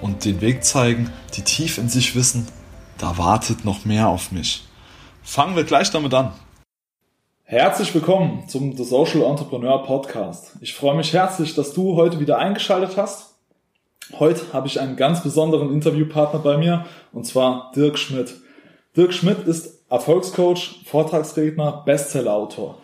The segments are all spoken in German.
und den Weg zeigen, die tief in sich wissen, da wartet noch mehr auf mich. Fangen wir gleich damit an. Herzlich willkommen zum The Social Entrepreneur Podcast. Ich freue mich herzlich, dass du heute wieder eingeschaltet hast. Heute habe ich einen ganz besonderen Interviewpartner bei mir und zwar Dirk Schmidt. Dirk Schmidt ist Erfolgscoach, Vortragsredner, Bestsellerautor.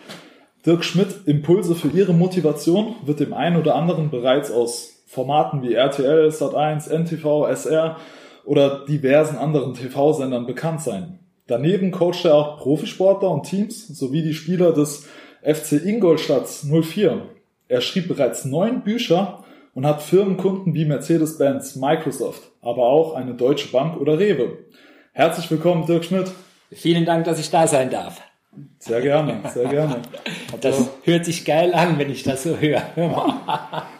Dirk Schmidt Impulse für Ihre Motivation wird dem einen oder anderen bereits aus Formaten wie RTL, Sat1, NTV, SR oder diversen anderen TV-Sendern bekannt sein. Daneben coacht er auch Profisportler und Teams sowie die Spieler des FC Ingolstadt 04. Er schrieb bereits neun Bücher und hat Firmenkunden wie Mercedes-Benz, Microsoft, aber auch eine Deutsche Bank oder Rewe. Herzlich willkommen, Dirk Schmidt. Vielen Dank, dass ich da sein darf. Sehr gerne, sehr gerne. Das ja. hört sich geil an, wenn ich das so höre.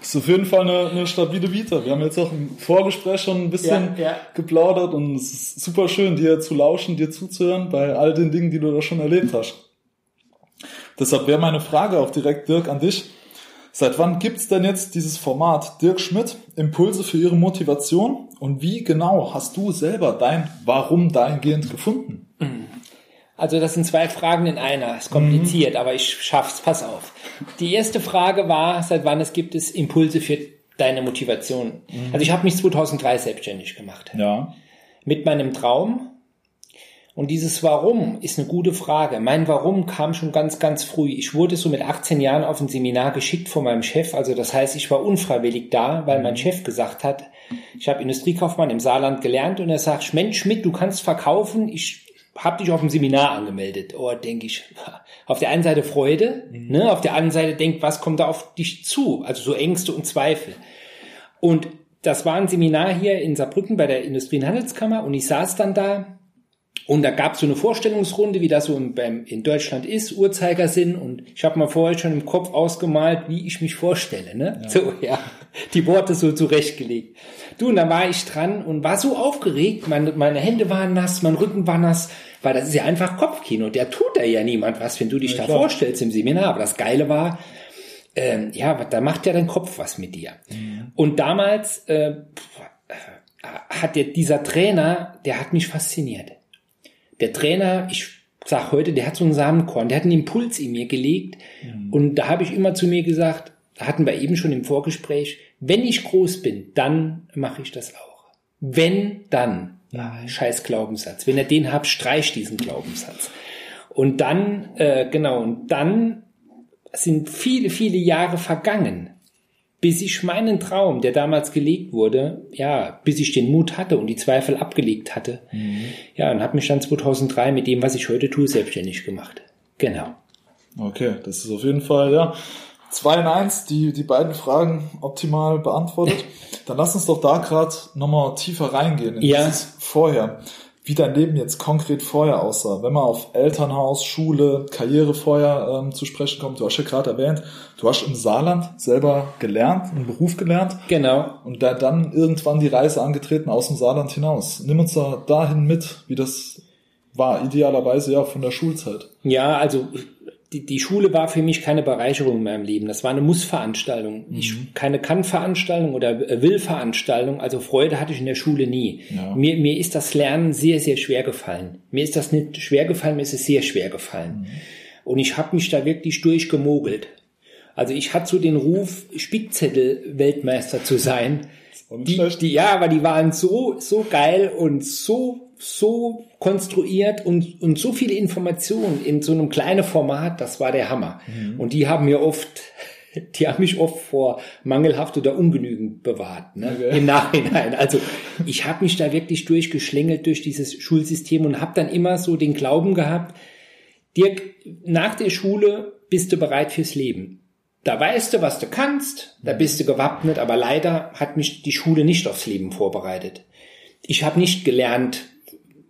Ist auf jeden Fall eine, eine stabile Vita. Wir haben jetzt auch im Vorgespräch schon ein bisschen ja, ja. geplaudert und es ist super schön, dir zu lauschen, dir zuzuhören bei all den Dingen, die du da schon erlebt hast. Deshalb wäre meine Frage auch direkt, Dirk, an dich. Seit wann gibt's denn jetzt dieses Format Dirk Schmidt, Impulse für Ihre Motivation? Und wie genau hast du selber dein Warum dahingehend gefunden? Also das sind zwei Fragen in einer. Ist kompliziert, mhm. aber ich schaff's. Pass auf. Die erste Frage war, seit wann es gibt es Impulse für deine Motivation? Mhm. Also ich habe mich 2003 selbstständig gemacht. Ja. Mit meinem Traum. Und dieses Warum ist eine gute Frage. Mein Warum kam schon ganz, ganz früh. Ich wurde so mit 18 Jahren auf ein Seminar geschickt von meinem Chef. Also das heißt, ich war unfreiwillig da, weil mein mhm. Chef gesagt hat, ich habe Industriekaufmann im Saarland gelernt und er sagt, Mensch Schmidt, du kannst verkaufen. Ich hab dich auf dem Seminar angemeldet. Oh, denke ich. Auf der einen Seite Freude, mhm. ne? auf der anderen Seite denkt, was kommt da auf dich zu? Also so Ängste und Zweifel. Und das war ein Seminar hier in Saarbrücken bei der Industrie- und Handelskammer und ich saß dann da und da gab es so eine Vorstellungsrunde, wie das so in, in Deutschland ist, Uhrzeigersinn. Und ich habe mal vorher schon im Kopf ausgemalt, wie ich mich vorstelle. Ne? Ja. So, ja, die Worte so zurechtgelegt. Du, und dann war ich dran und war so aufgeregt. Meine, meine Hände waren nass, mein Rücken war nass, weil das ist ja einfach Kopfkino. Der tut da ja niemand was, wenn du dich ja, da klar. vorstellst im Seminar. Aber das Geile war, ähm, ja, da macht ja dein Kopf was mit dir. Mhm. Und damals äh, hat der, dieser Trainer, der hat mich fasziniert der Trainer, ich sag heute, der hat so einen Samenkorn, der hat einen Impuls in mir gelegt. Mhm. Und da habe ich immer zu mir gesagt, hatten wir eben schon im Vorgespräch, wenn ich groß bin, dann mache ich das auch. Wenn, dann. Ja, scheiß Glaubenssatz. Wenn ihr den habt, streich diesen Glaubenssatz. Und dann, äh, genau, und dann sind viele, viele Jahre vergangen bis ich meinen Traum, der damals gelegt wurde, ja, bis ich den Mut hatte und die Zweifel abgelegt hatte, mhm. ja, und habe mich dann 2003 mit dem, was ich heute tue, selbstständig gemacht. Genau. Okay, das ist auf jeden Fall, ja, zwei in eins, die, die beiden Fragen optimal beantwortet. Dann lass uns doch da gerade nochmal tiefer reingehen in ja. dieses Vorher wie dein Leben jetzt konkret vorher aussah. Wenn man auf Elternhaus, Schule, Karriere vorher ähm, zu sprechen kommt, du hast ja gerade erwähnt, du hast im Saarland selber gelernt, einen Beruf gelernt. Genau. Und da dann irgendwann die Reise angetreten aus dem Saarland hinaus. Nimm uns da dahin mit, wie das war, idealerweise ja von der Schulzeit. Ja, also die, die Schule war für mich keine Bereicherung in meinem Leben. Das war eine Muss-Veranstaltung. Mhm. Ich, keine Kann-Veranstaltung oder Will-Veranstaltung. Also Freude hatte ich in der Schule nie. Ja. Mir, mir ist das Lernen sehr, sehr schwer gefallen. Mir ist das nicht schwer gefallen, mir ist es sehr schwer gefallen. Mhm. Und ich habe mich da wirklich durchgemogelt. Also ich hatte so den Ruf, Spickzettel-Weltmeister zu sein. Die, die, ja, aber die waren so, so geil und so so konstruiert und, und so viele Informationen in so einem kleinen Format, das war der Hammer. Mhm. Und die haben mir oft, die haben mich oft vor mangelhaft oder ungenügend bewahrt, ne? Okay. im Nachhinein. Also ich habe mich da wirklich durchgeschlängelt durch dieses Schulsystem und habe dann immer so den Glauben gehabt, Dirk, nach der Schule bist du bereit fürs Leben. Da weißt du, was du kannst, da bist du gewappnet, aber leider hat mich die Schule nicht aufs Leben vorbereitet. ich habe nicht gelernt,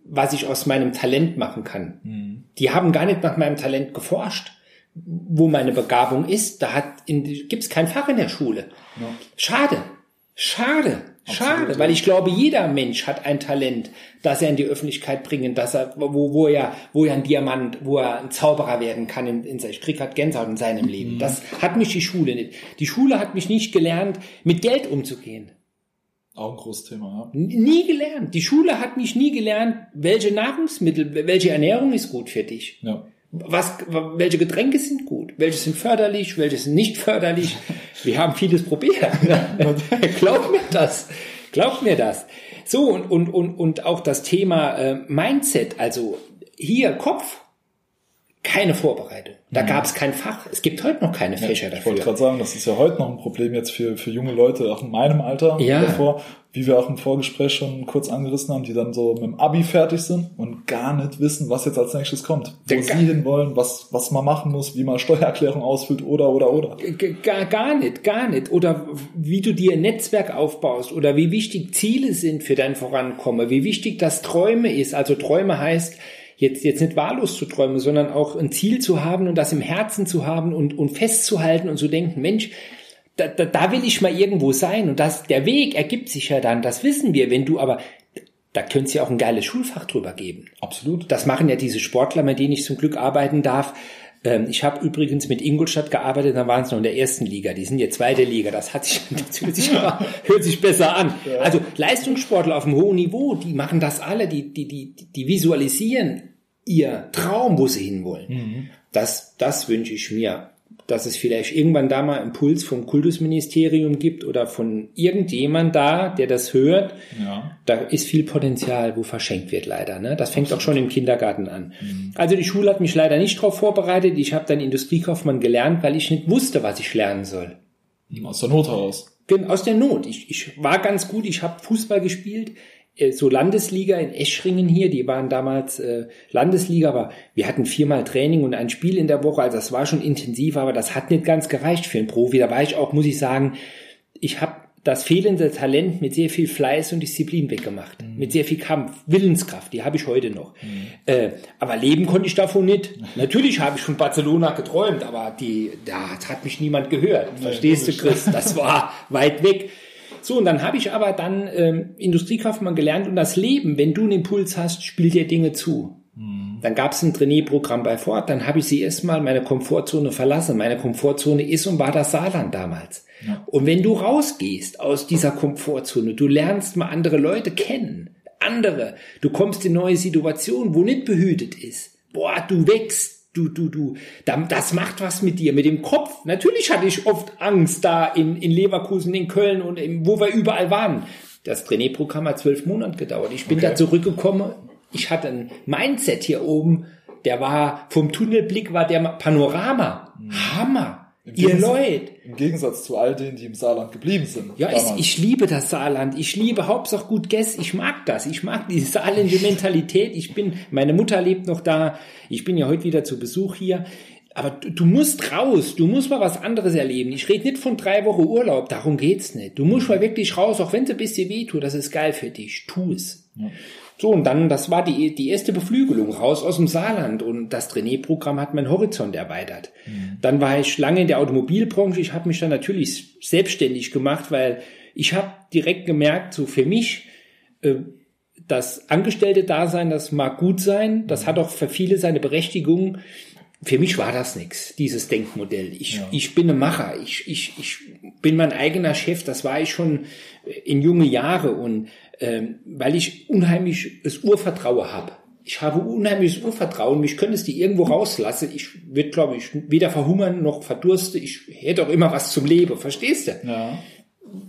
was ich aus meinem Talent machen kann. Mhm. Die haben gar nicht nach meinem Talent geforscht, wo meine Begabung ist. Da hat gibt es kein Fach in der Schule. Ja. Schade, schade. Schade, Absolut, weil ich glaube, jeder Mensch hat ein Talent, das er in die Öffentlichkeit bringen, dass er, wo, wo er, wo er ein Diamant, wo er ein Zauberer werden kann in, in ich krieg grad Gänsehaut in seinem Leben. Mhm. Das hat mich die Schule nicht. Die Schule hat mich nicht gelernt, mit Geld umzugehen. Auch ein großes Thema, ja. Nie gelernt. Die Schule hat mich nie gelernt, welche Nahrungsmittel, welche Ernährung ist gut für dich. Ja. Was, welche Getränke sind gut? Welche sind förderlich? Welche sind nicht förderlich? Wir haben vieles probiert. Glaub mir das. Glaub mir das. So, und, und, und, und auch das Thema äh, Mindset, also hier Kopf, keine Vorbereitung. Da mhm. gab es kein Fach. Es gibt heute noch keine Fächer ja, dafür. Ich wollte gerade sagen, das ist ja heute noch ein Problem jetzt für, für junge Leute, auch in meinem Alter ja. davor, wie wir auch im Vorgespräch schon kurz angerissen haben, die dann so mit dem Abi fertig sind und gar nicht wissen, was jetzt als nächstes kommt. Wo Der sie hinwollen, was, was man machen muss, wie man Steuererklärung ausfüllt oder, oder, oder. Gar, gar nicht, gar nicht. Oder wie du dir ein Netzwerk aufbaust oder wie wichtig Ziele sind für dein Vorankommen, wie wichtig das Träume ist. Also Träume heißt, jetzt, jetzt nicht wahllos zu träumen, sondern auch ein Ziel zu haben und das im Herzen zu haben und, und festzuhalten und zu denken, Mensch, da, da, da will ich mal irgendwo sein und das, der Weg ergibt sich ja dann, das wissen wir, wenn du aber, da könnte es ja auch ein geiles Schulfach drüber geben. Absolut. Das machen ja diese Sportler, mit denen ich zum Glück arbeiten darf. Ähm, ich habe übrigens mit Ingolstadt gearbeitet, da waren es noch in der ersten Liga. Die sind jetzt zweite Liga. Das hat sich, das hört sich, hört sich besser an. Ja. Also Leistungssportler auf einem hohen Niveau, die machen das alle, die, die, die, die visualisieren ihr Traum, wo sie hinwollen. Mhm. Das, das wünsche ich mir dass es vielleicht irgendwann da mal Impuls vom Kultusministerium gibt oder von irgendjemand da, der das hört. Ja. Da ist viel Potenzial, wo verschenkt wird leider. Ne? Das fängt auch schon im Kindergarten an. Mhm. Also die Schule hat mich leider nicht darauf vorbereitet. Ich habe dann Industriekaufmann gelernt, weil ich nicht wusste, was ich lernen soll. Aus der Not heraus. Aus der Not. Ich, ich war ganz gut, ich habe Fußball gespielt. Äh, so Landesliga in Eschringen hier, die waren damals äh, Landesliga, aber wir hatten viermal Training und ein Spiel in der Woche, also das war schon intensiv, aber das hat nicht ganz gereicht für einen Profi. Da war ich auch, muss ich sagen, ich habe das fehlende Talent mit sehr viel Fleiß und Disziplin weggemacht. Mhm. Mit sehr viel Kampf, Willenskraft, die habe ich heute noch. Mhm. Äh, aber leben konnte ich davon nicht. Natürlich habe ich von Barcelona geträumt, aber die, da hat mich niemand gehört. Verstehst du, Chris? Das war weit weg. So, und dann habe ich aber dann ähm, Industriekaufmann gelernt und das Leben, wenn du einen Impuls hast, spielt dir Dinge zu. Mhm. Dann gab es ein Trainee-Programm bei Ford, dann habe ich sie erstmal meine Komfortzone verlassen. Meine Komfortzone ist und war das Saarland damals. Ja. Und wenn du rausgehst aus dieser Komfortzone, du lernst mal andere Leute kennen, andere, du kommst in neue Situationen, wo nicht behütet ist. Boah, du wächst, du, du, du, das macht was mit dir, mit dem Kopf. Natürlich hatte ich oft Angst da in, in Leverkusen, in Köln und in, wo wir überall waren. Das Trainee-Programm hat zwölf Monate gedauert. Ich bin okay. da zurückgekommen. Ich hatte ein Mindset hier oben, der war, vom Tunnelblick war der Panorama. Mhm. Hammer. Ihr Leute. Im Gegensatz zu all denen, die im Saarland geblieben sind. Ja, ich, ich, liebe das Saarland. Ich liebe Hauptsache gut Guess. Ich mag das. Ich mag diese saarländische Mentalität. Ich bin, meine Mutter lebt noch da. Ich bin ja heute wieder zu Besuch hier. Aber du, du musst raus. Du musst mal was anderes erleben. Ich rede nicht von drei Wochen Urlaub. Darum geht's nicht. Du musst mal wirklich raus, auch wenn es ein bisschen weh tut. Das ist geil für dich. Tu es. Ja. So, und dann, das war die, die erste Beflügelung raus aus dem Saarland und das Trainee-Programm hat meinen Horizont erweitert. Mhm. Dann war ich lange in der Automobilbranche. Ich habe mich dann natürlich selbstständig gemacht, weil ich habe direkt gemerkt, so für mich, äh, das Angestellte-Dasein, das mag gut sein, das hat auch für viele seine Berechtigung. Für mich war das nichts, dieses Denkmodell. Ich, ja. ich bin ein Macher, ich, ich, ich bin mein eigener Chef, das war ich schon in junge Jahre und ähm, weil ich unheimliches Urvertrauen habe. Ich habe unheimliches Urvertrauen, mich könnte es die irgendwo rauslassen. Ich würde, glaube ich, weder verhungern noch verdurste. Ich hätte auch immer was zum Leben, verstehst du? Ja.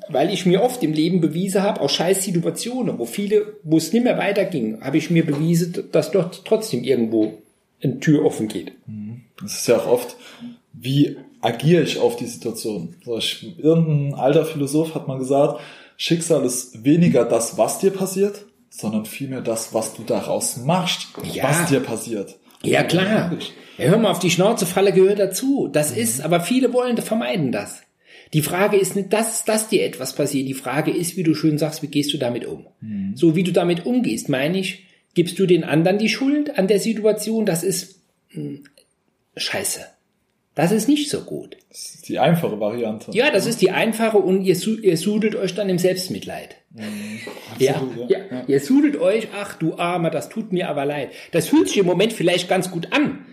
Weil ich mir oft im Leben bewiesen habe, auch scheiß Situationen, wo viele, wo es nicht mehr weiterging, habe ich mir bewiesen, dass dort trotzdem irgendwo eine Tür offen geht. Mhm. Das ist ja auch oft, wie agiere ich auf die Situation? Irgendein alter Philosoph hat mal gesagt, Schicksal ist weniger das, was dir passiert, sondern vielmehr das, was du daraus machst, ja. was dir passiert. Ja, klar. Ja, hör mal, auf die Schnauze falle gehört dazu. Das mhm. ist, aber viele wollen vermeiden das. Die Frage ist nicht, dass, dass dir etwas passiert. Die Frage ist, wie du schön sagst, wie gehst du damit um? Mhm. So wie du damit umgehst, meine ich, gibst du den anderen die Schuld an der Situation? Das ist mh, hm, scheiße. Das ist nicht so gut. Das ist die einfache Variante. Ja, das ist die einfache und ihr, ihr sudelt euch dann im Selbstmitleid. Mhm, absolut, ja, ja. ja, ihr sudelt euch, ach du Armer, das tut mir aber leid. Das fühlt sich im Moment vielleicht ganz gut an,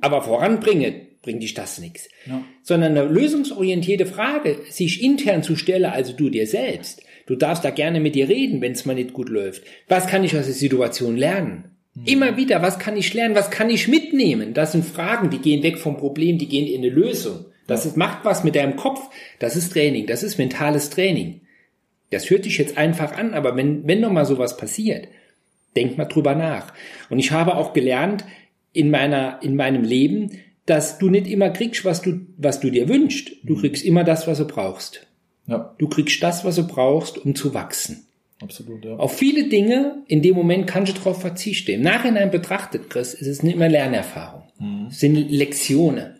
aber voranbringen bringt dich das nichts. Ja. Sondern eine lösungsorientierte Frage, sich intern zu stellen, also du dir selbst. Du darfst da gerne mit dir reden, wenn es mal nicht gut läuft. Was kann ich aus der Situation lernen? Mhm. Immer wieder, was kann ich lernen, was kann ich mitnehmen? Das sind Fragen, die gehen weg vom Problem, die gehen in eine Lösung. Das ist, macht was mit deinem Kopf. Das ist Training, das ist mentales Training. Das hört dich jetzt einfach an, aber wenn, wenn noch mal sowas passiert, denk mal drüber nach. Und ich habe auch gelernt in meiner, in meinem Leben, dass du nicht immer kriegst, was du, was du dir wünschst. Du mhm. kriegst immer das, was du brauchst. Ja. Du kriegst das, was du brauchst, um zu wachsen. Absolut, ja. Auf viele Dinge in dem Moment kannst du darauf verzichten. Im Nachhinein betrachtet, Chris, ist es nicht mehr Lernerfahrung. Mhm. Es sind Lektionen.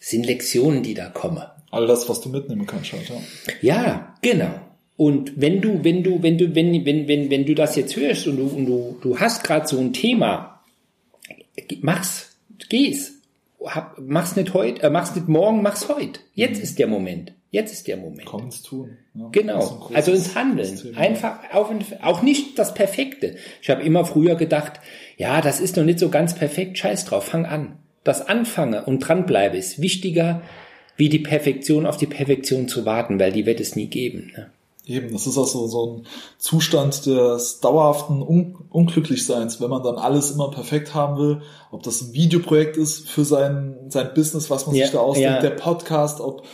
Es sind Lektionen, die da kommen. All das, was du mitnehmen kannst, halt, ja. Ja, genau. Und wenn du, wenn du, wenn du, wenn, wenn, wenn, wenn du das jetzt hörst und du, und du, du hast gerade so ein Thema, mach's, geh's. Mach's nicht heute, äh, mach's nicht morgen, mach's heute. Jetzt mhm. ist der Moment. Jetzt ist der Moment. Komm ins Tun. Ja, genau. Also ins Handeln. Einfach auch, auch nicht das Perfekte. Ich habe immer früher gedacht, ja, das ist noch nicht so ganz perfekt. Scheiß drauf, fang an. Das Anfange und dranbleibe ist wichtiger, wie die Perfektion auf die Perfektion zu warten, weil die wird es nie geben. Ne? Eben, das ist auch so, so ein Zustand des dauerhaften Un Unglücklichseins, wenn man dann alles immer perfekt haben will, ob das ein Videoprojekt ist für sein, sein Business, was man ja, sich da ausdenkt, ja. der Podcast, ob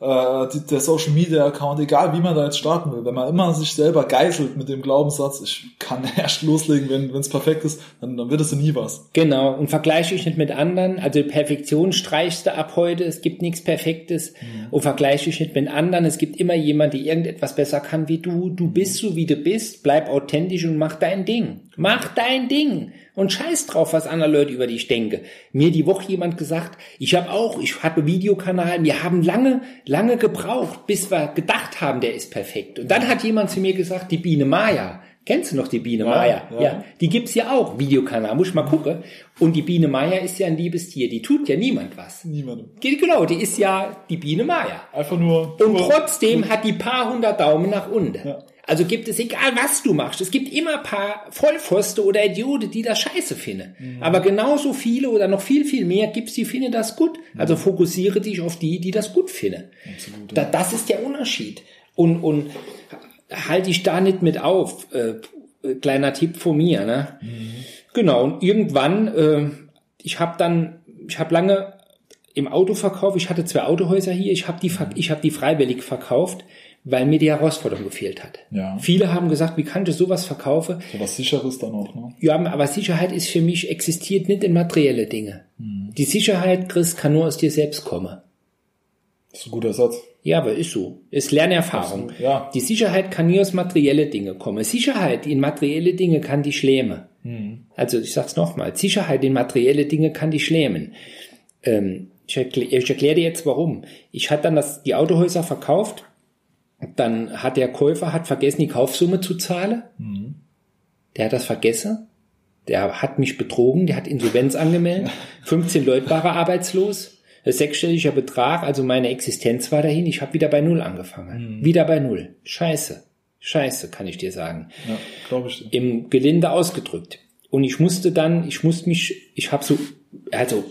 äh, die, der Social Media Account, egal wie man da jetzt starten will, wenn man immer sich selber geißelt mit dem Glaubenssatz, ich kann erst loslegen, wenn es perfekt ist, dann, dann wird es nie was. Genau, und vergleiche ich nicht mit anderen, also Perfektion streichst du ab heute, es gibt nichts Perfektes mhm. und vergleiche ich nicht mit anderen, es gibt immer jemand, der irgendetwas besser kann wie du, du bist so wie du bist, bleib authentisch und mach dein Ding. Mach dein Ding und scheiß drauf, was andere Leute über dich denken. Mir die Woche jemand gesagt, ich habe auch, ich habe Videokanal, wir haben lange, lange gebraucht, bis wir gedacht haben, der ist perfekt. Und dann hat jemand zu mir gesagt, die Biene Maya, Kennst du noch die Biene ja, Maya? Ja. ja. Die gibt's ja auch, Videokanal, muss ich mal gucken. Und die Biene Maya ist ja ein liebes Tier, die tut ja niemand was. Niemandem. Genau, die ist ja die Biene Maya. Einfach nur. Und trotzdem hat die paar hundert Daumen nach unten. Ja. Also gibt es, egal was du machst, es gibt immer paar Vollpfoste oder Idioten, die das scheiße finden. Mhm. Aber genauso viele oder noch viel, viel mehr gibt's, die finden das gut. Mhm. Also fokussiere dich auf die, die das gut finden. Absolut, ja. da, das ist der Unterschied. Und, und halte ich da nicht mit auf. Äh, kleiner Tipp von mir. Ne? Mhm. Genau, und irgendwann, äh, ich habe dann, ich habe lange im Autoverkauf, ich hatte zwei Autohäuser hier, ich habe die, ich hab die freiwillig verkauft, weil mir die Herausforderung gefehlt hat. Ja. Viele haben gesagt, wie kann ich sowas verkaufen? So was Sicheres dann auch, ne? Ja, aber Sicherheit ist für mich, existiert nicht in materielle Dinge. Hm. Die Sicherheit, Chris, kann nur aus dir selbst kommen. Das ist ein guter Satz. Ja, aber ist so. Ist Lernerfahrung. Absolut, ja. Die Sicherheit kann nie aus materielle Dinge kommen. Sicherheit in materielle Dinge kann die schlämen. Hm. Also ich sag's nochmal. Sicherheit in materielle Dinge kann die schlämen. Ähm, ich, erkläre, ich erkläre dir jetzt warum. Ich hatte dann das, die Autohäuser verkauft dann hat der Käufer hat vergessen, die Kaufsumme zu zahlen. Mhm. Der hat das vergessen. Der hat mich betrogen, der hat Insolvenz angemeldet. 15 Leute waren arbeitslos. Sechsstelliger Betrag, also meine Existenz war dahin. Ich habe wieder bei Null angefangen. Mhm. Wieder bei Null. Scheiße. Scheiße, kann ich dir sagen. Ja, glaube ich. Im Gelinde ausgedrückt. Und ich musste dann, ich musste mich, ich habe so, also,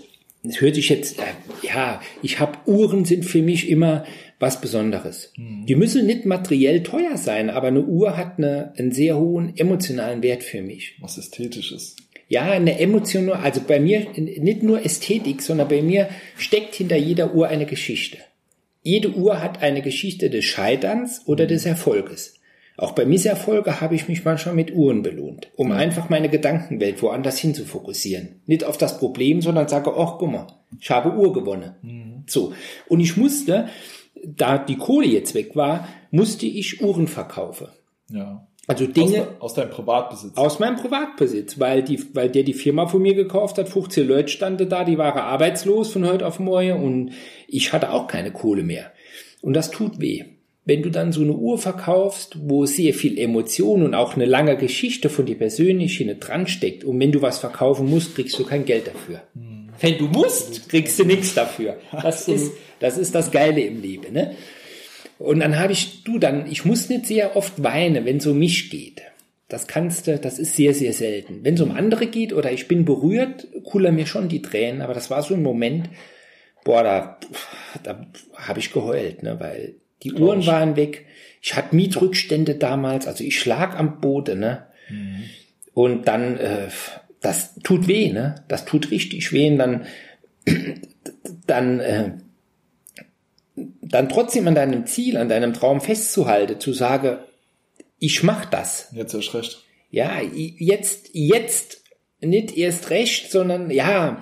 es hört sich jetzt, äh, ja, ich habe Uhren sind für mich immer was Besonderes. Mhm. Die müssen nicht materiell teuer sein, aber eine Uhr hat eine, einen sehr hohen emotionalen Wert für mich. Was Ästhetisches. Ja, eine Emotion, also bei mir nicht nur Ästhetik, sondern bei mir steckt hinter jeder Uhr eine Geschichte. Jede Uhr hat eine Geschichte des Scheiterns oder des Erfolges. Auch bei Misserfolge habe ich mich manchmal mit Uhren belohnt, um ja. einfach meine Gedankenwelt woanders hin zu fokussieren. Nicht auf das Problem, sondern sage, ach, guck mal, ich habe Uhr gewonnen. Mhm. So. Und ich musste, da die Kohle jetzt weg war, musste ich Uhren verkaufen. Ja. Also Dinge aus, aus, deinem Privatbesitz. Aus meinem Privatbesitz, weil die, weil der die Firma von mir gekauft hat, 15 Leute standen da, die waren arbeitslos von heute auf morgen und ich hatte auch keine Kohle mehr. Und das tut weh. Wenn du dann so eine Uhr verkaufst, wo sehr viel Emotion und auch eine lange Geschichte von dir persönlich hinten dran steckt, und wenn du was verkaufen musst, kriegst du kein Geld dafür. Hm. Wenn du musst, kriegst du nichts dafür. Das ist, das ist das Geile im Leben. Ne? Und dann habe ich, du dann, ich muss nicht sehr oft weinen, wenn es um mich geht. Das kannst du, das ist sehr, sehr selten. Wenn es um andere geht oder ich bin berührt, kullern mir schon die Tränen, aber das war so ein Moment, boah, da, da habe ich geheult, ne, weil die Glaub Uhren waren weg. Ich hatte Mietrückstände damals, also ich schlag am Boden, ne? Mhm. Und dann, äh, das tut weh, ne? Das tut richtig weh. Und dann, dann, äh, dann trotzdem an deinem Ziel, an deinem Traum festzuhalten, zu sagen, ich mach das. Jetzt erst recht. Ja, jetzt, jetzt nicht erst recht, sondern ja,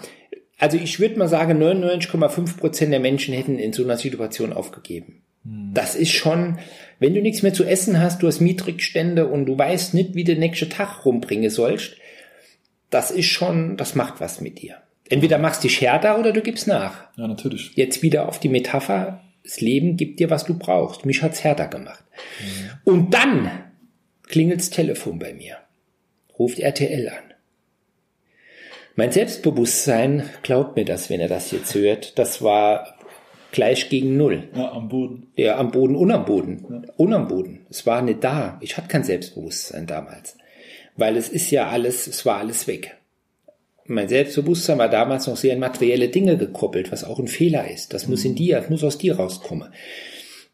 also ich würde mal sagen, 99,5 Prozent der Menschen hätten in so einer Situation aufgegeben. Hm. Das ist schon, wenn du nichts mehr zu essen hast, du hast Mietrigstände und du weißt nicht, wie du den nächsten Tag rumbringen sollst, das ist schon, das macht was mit dir. Entweder machst du dich härter oder du gibst nach. Ja, natürlich. Jetzt wieder auf die Metapher, das Leben gibt dir, was du brauchst. Mich hat's härter gemacht. Mhm. Und dann klingelt's Telefon bei mir. Ruft RTL an. Mein Selbstbewusstsein glaubt mir das, wenn er das jetzt hört. Das war gleich gegen Null. Ja, am Boden. Ja, am Boden und am Boden. Ja. Und am Boden. Es war nicht da. Ich hatte kein Selbstbewusstsein damals. Weil es ist ja alles, es war alles weg. Mein Selbstbewusstsein war damals noch sehr in materielle Dinge gekoppelt, was auch ein Fehler ist. Das muss in mhm. dir, das muss aus dir rauskommen.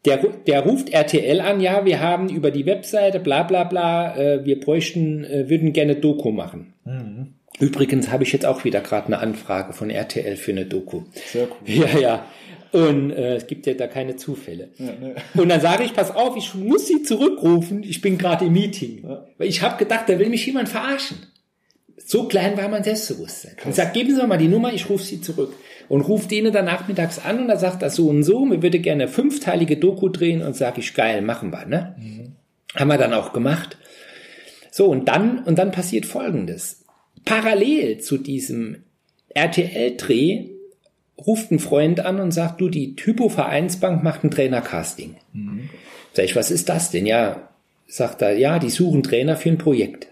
Der, der ruft RTL an, ja, wir haben über die Webseite, bla bla bla, äh, wir bräuchten, äh, würden gerne Doku machen. Mhm. Übrigens habe ich jetzt auch wieder gerade eine Anfrage von RTL für eine Doku. Sehr cool. Ja, ja. Und äh, es gibt ja da keine Zufälle. Ja, ne. Und dann sage ich, pass auf, ich muss sie zurückrufen, ich bin gerade im Meeting. Ja. Weil ich habe gedacht, da will mich jemand verarschen. So klein war mein Selbstbewusstsein. Krass. Ich sage, geben Sie mir mal die Nummer, ich rufe Sie zurück. Und rufe denen dann nachmittags an und da sagt er so und so, mir würde gerne fünfteilige Doku drehen und sage ich, geil, machen wir. Ne? Mhm. Haben wir dann auch gemacht. So, und dann, und dann passiert Folgendes. Parallel zu diesem RTL-Dreh ruft ein Freund an und sagt, du, die Typo Vereinsbank macht ein Trainercasting. Mhm. Sag ich, was ist das denn? Ja, sagt er, ja, die suchen Trainer für ein Projekt.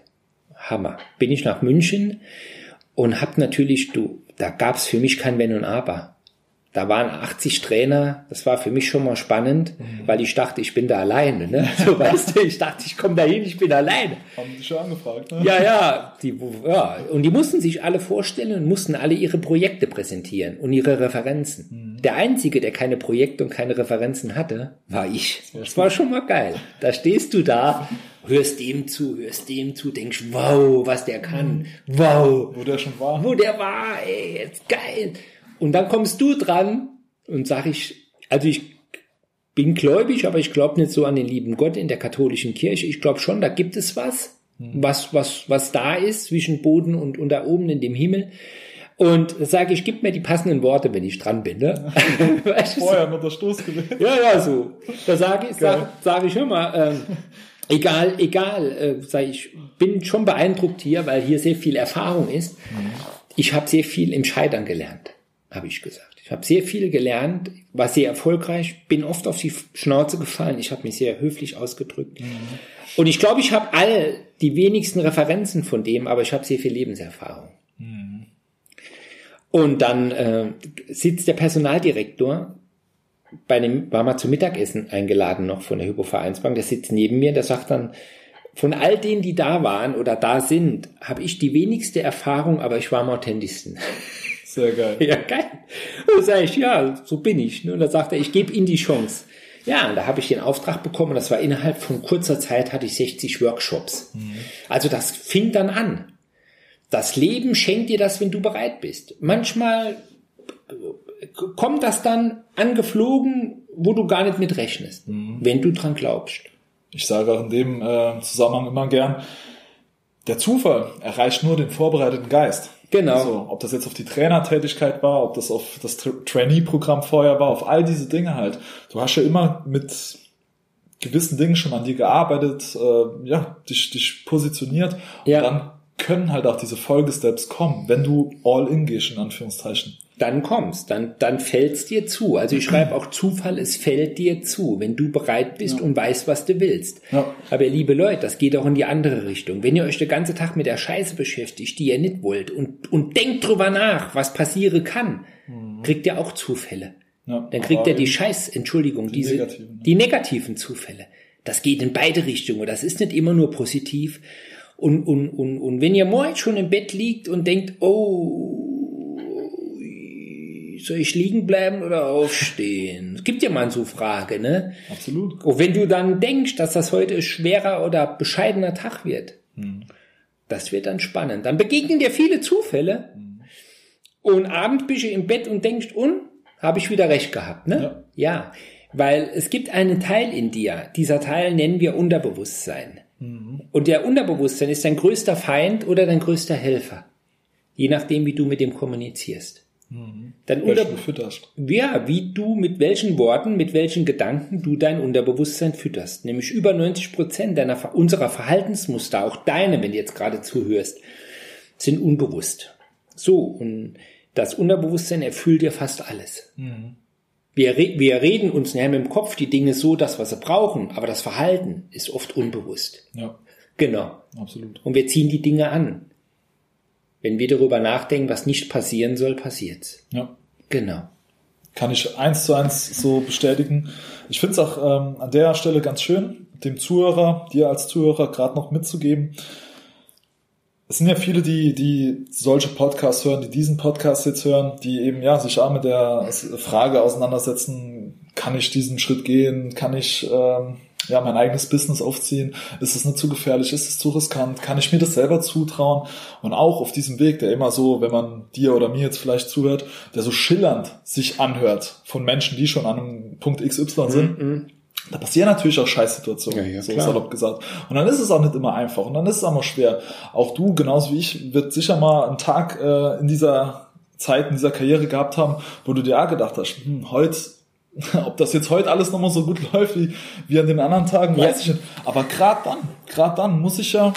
Hammer. Bin ich nach München und hab natürlich, du, da gab's für mich kein Wenn und Aber. Da waren 80 Trainer, das war für mich schon mal spannend, mhm. weil ich dachte, ich bin da alleine. Ne? So weißt du, ich dachte, ich komme da hin, ich bin alleine. Haben die schon angefragt, ne? Ja, ja, die, ja. Und die mussten sich alle vorstellen und mussten alle ihre Projekte präsentieren und ihre Referenzen. Mhm. Der Einzige, der keine Projekte und keine Referenzen hatte, war ich. Das, das war schon mal geil. Da stehst du da, hörst dem zu, hörst dem zu, denkst, wow, was der kann. Mhm. Wow. Wo der schon war. Wo der war, ey, jetzt geil. Und dann kommst du dran und sag ich, also ich bin gläubig, aber ich glaube nicht so an den lieben Gott in der katholischen Kirche. Ich glaube schon, da gibt es was, hm. was, was, was da ist zwischen Boden und, und da oben in dem Himmel. Und sage ich, gib mir die passenden Worte, wenn ich dran bin. Ne? Vorher noch der Stoß gewesen. Ja, ja, so. Da sage ich, sag, sag ich immer, ähm, egal, egal, äh, sag ich, bin schon beeindruckt hier, weil hier sehr viel Erfahrung ist. Mhm. Ich habe sehr viel im Scheitern gelernt habe ich gesagt. Ich habe sehr viel gelernt, war sehr erfolgreich, bin oft auf die Schnauze gefallen, ich habe mich sehr höflich ausgedrückt. Mhm. Und ich glaube, ich habe all die wenigsten Referenzen von dem, aber ich habe sehr viel Lebenserfahrung. Mhm. Und dann äh, sitzt der Personaldirektor bei dem, war mal zum Mittagessen eingeladen noch von der Hypovereinsbank, der sitzt neben mir, der sagt dann, von all denen, die da waren oder da sind, habe ich die wenigste Erfahrung, aber ich war am authentischsten. Sehr geil. Ja, geil. Und dann sage ich, ja, so bin ich. Und dann sagt er, ich gebe Ihnen die Chance. Ja, und da habe ich den Auftrag bekommen. Das war innerhalb von kurzer Zeit hatte ich 60 Workshops. Mhm. Also das fing dann an. Das Leben schenkt dir das, wenn du bereit bist. Manchmal kommt das dann angeflogen, wo du gar nicht mit rechnest, mhm. wenn du dran glaubst. Ich sage auch in dem äh, Zusammenhang immer gern, der Zufall erreicht nur den vorbereiteten Geist. Genau. Also, ob das jetzt auf die Trainertätigkeit war, ob das auf das Trainee-Programm vorher war, auf all diese Dinge halt. Du hast ja immer mit gewissen Dingen schon an dir gearbeitet, äh, ja, dich, dich positioniert. Ja. Und dann können halt auch diese Folgesteps kommen, wenn du all in gehst, in Anführungszeichen. Dann kommst, dann, dann fällt's dir zu. Also ich schreibe auch Zufall, es fällt dir zu, wenn du bereit bist ja. und weißt, was du willst. Ja. Aber liebe Leute, das geht auch in die andere Richtung. Wenn ihr euch den ganzen Tag mit der Scheiße beschäftigt, die ihr nicht wollt und, und denkt drüber nach, was passieren kann, mhm. kriegt ihr auch Zufälle. Ja, dann kriegt ihr die Scheiß, Entschuldigung, die diese, negativen, die negativen Zufälle. Das geht in beide Richtungen. Das ist nicht immer nur positiv. Und, und, und, und wenn ihr morgen schon im Bett liegt und denkt, oh, soll ich liegen bleiben oder aufstehen? Es gibt ja mal so Frage, ne? Absolut. Und wenn du dann denkst, dass das heute ein schwerer oder bescheidener Tag wird, hm. das wird dann spannend. Dann begegnen dir viele Zufälle hm. und abends bist du im Bett und denkst, und habe ich wieder recht gehabt, ne? Ja. ja. Weil es gibt einen Teil in dir, dieser Teil nennen wir Unterbewusstsein. Mhm. Und der Unterbewusstsein ist dein größter Feind oder dein größter Helfer. Je nachdem, wie du mit dem kommunizierst. Mhm. Dein Unter fütterst. Ja, wie du mit welchen Worten, mit welchen Gedanken du dein Unterbewusstsein fütterst. Nämlich über 90 Prozent deiner, unserer Verhaltensmuster, auch deine, wenn du jetzt gerade zuhörst, sind unbewusst. So, und das Unterbewusstsein erfüllt dir fast alles. Mhm. Wir, wir reden uns näher mit dem Kopf die Dinge so, das, was sie brauchen, aber das Verhalten ist oft unbewusst. Ja. Genau. Absolut. Und wir ziehen die Dinge an. Wenn wir darüber nachdenken, was nicht passieren soll, passiert's. Ja. Genau. Kann ich eins zu eins so bestätigen. Ich finde es auch ähm, an der Stelle ganz schön, dem Zuhörer, dir als Zuhörer gerade noch mitzugeben. Es sind ja viele, die, die solche Podcasts hören, die diesen Podcast jetzt hören, die eben ja sich auch mit der Frage auseinandersetzen, kann ich diesen Schritt gehen, kann ich ähm, ja, mein eigenes Business aufziehen? Ist es nicht zu gefährlich? Ist es zu riskant? Kann ich mir das selber zutrauen? Und auch auf diesem Weg, der immer so, wenn man dir oder mir jetzt vielleicht zuhört, der so schillernd sich anhört von Menschen, die schon an einem Punkt XY sind. Mhm. Da passieren natürlich auch Scheißsituationen, ja, ja, so klar. salopp gesagt. Und dann ist es auch nicht immer einfach und dann ist es auch mal schwer. Auch du, genauso wie ich, wird sicher mal einen Tag äh, in dieser Zeit, in dieser Karriere gehabt haben, wo du dir auch gedacht hast, hm, heute Ob das jetzt heute alles nochmal so gut läuft wie, wie an den anderen Tagen, weiß ja. ich nicht. Aber gerade dann, gerade dann muss ich ja,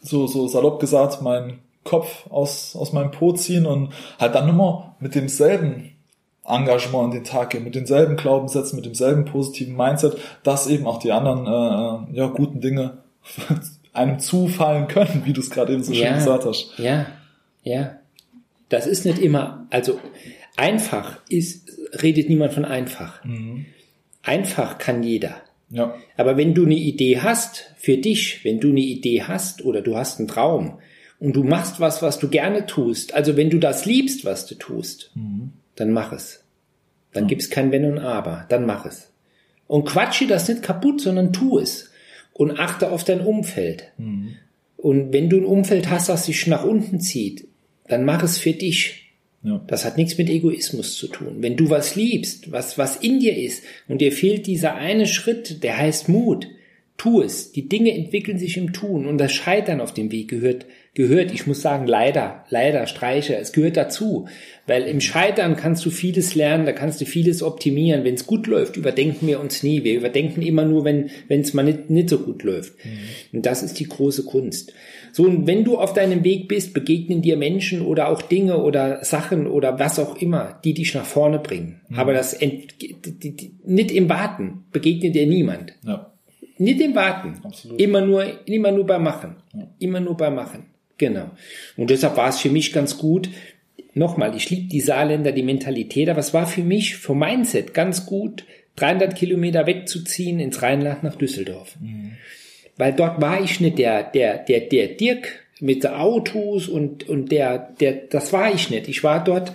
so, so salopp gesagt, meinen Kopf aus, aus meinem Po ziehen und halt dann immer mit demselben Engagement an den Tag gehen, mit denselben Glaubenssätzen, mit demselben positiven Mindset, dass eben auch die anderen äh, ja, guten Dinge einem zufallen können, wie du es gerade eben so ja, schön gesagt hast. Ja, ja. Das ist nicht immer, also einfach ist, redet niemand von einfach. Mhm. Einfach kann jeder. Ja. Aber wenn du eine Idee hast für dich, wenn du eine Idee hast oder du hast einen Traum und du machst was, was du gerne tust, also wenn du das liebst, was du tust, mhm. dann mach es. Dann ja. gibt's kein Wenn und Aber, dann mach es. Und quatsche das nicht kaputt, sondern tu es. Und achte auf dein Umfeld. Mhm. Und wenn du ein Umfeld hast, das sich nach unten zieht, dann mach es für dich. Ja. Das hat nichts mit Egoismus zu tun. Wenn du was liebst, was, was in dir ist, und dir fehlt dieser eine Schritt, der heißt Mut, tu es. Die Dinge entwickeln sich im Tun und das Scheitern auf dem Weg gehört, gehört, ich muss sagen, leider, leider streiche, es gehört dazu. Weil im Scheitern kannst du vieles lernen, da kannst du vieles optimieren. Wenn es gut läuft, überdenken wir uns nie. Wir überdenken immer nur, wenn es mal nicht, nicht so gut läuft. Mhm. Und das ist die große Kunst. So, und wenn du auf deinem Weg bist, begegnen dir Menschen oder auch Dinge oder Sachen oder was auch immer, die dich nach vorne bringen. Mhm. Aber das nicht im Warten begegnet dir niemand. Ja. Nicht im Warten. Absolut. Immer nur, immer nur beim Machen. Ja. Immer nur beim Machen. Genau. Und deshalb war es für mich ganz gut. Nochmal, ich liebe die Saarländer, die Mentalität, aber es war für mich, vom Mindset ganz gut, 300 Kilometer wegzuziehen ins Rheinland nach Düsseldorf. Mhm. Weil dort war ich nicht der, der, der, der Dirk mit den Autos und, und der, der, das war ich nicht. Ich war dort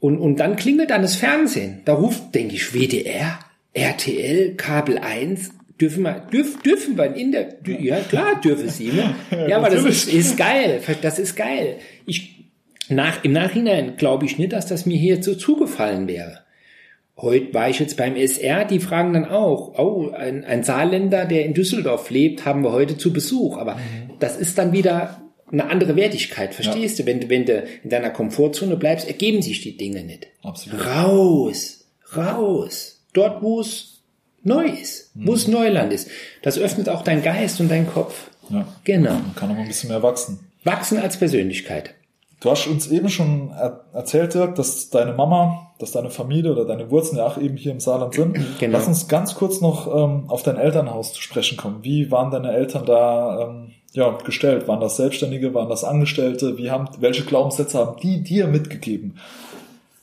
und, und dann klingelt dann das Fernsehen. Da ruft, denke ich, WDR, RTL, Kabel 1, dürfen wir, dürf, dürfen wir in der, ja klar dürfen sie, ne? Ja, aber das ist, ist geil, das ist geil. Ich, nach, im Nachhinein glaube ich nicht, dass das mir hier so zugefallen wäre. Heute war ich jetzt beim SR, die fragen dann auch, oh, ein, ein Saarländer, der in Düsseldorf lebt, haben wir heute zu Besuch. Aber mhm. das ist dann wieder eine andere Wertigkeit, verstehst ja. du? Wenn, du? wenn du in deiner Komfortzone bleibst, ergeben sich die Dinge nicht. Absolut. Raus, raus. Dort, wo es neu ist, mhm. wo es Neuland ist. Das öffnet auch dein Geist und dein Kopf. Ja. Genau. Man kann noch ein bisschen mehr wachsen. Wachsen als Persönlichkeit. Du hast uns eben schon er erzählt, Dirk, dass deine Mama, dass deine Familie oder deine Wurzeln ja auch eben hier im Saarland sind. Genau. Lass uns ganz kurz noch ähm, auf dein Elternhaus zu sprechen kommen. Wie waren deine Eltern da ähm, ja, gestellt? Waren das Selbstständige, waren das Angestellte? Wie haben, welche Glaubenssätze haben die dir mitgegeben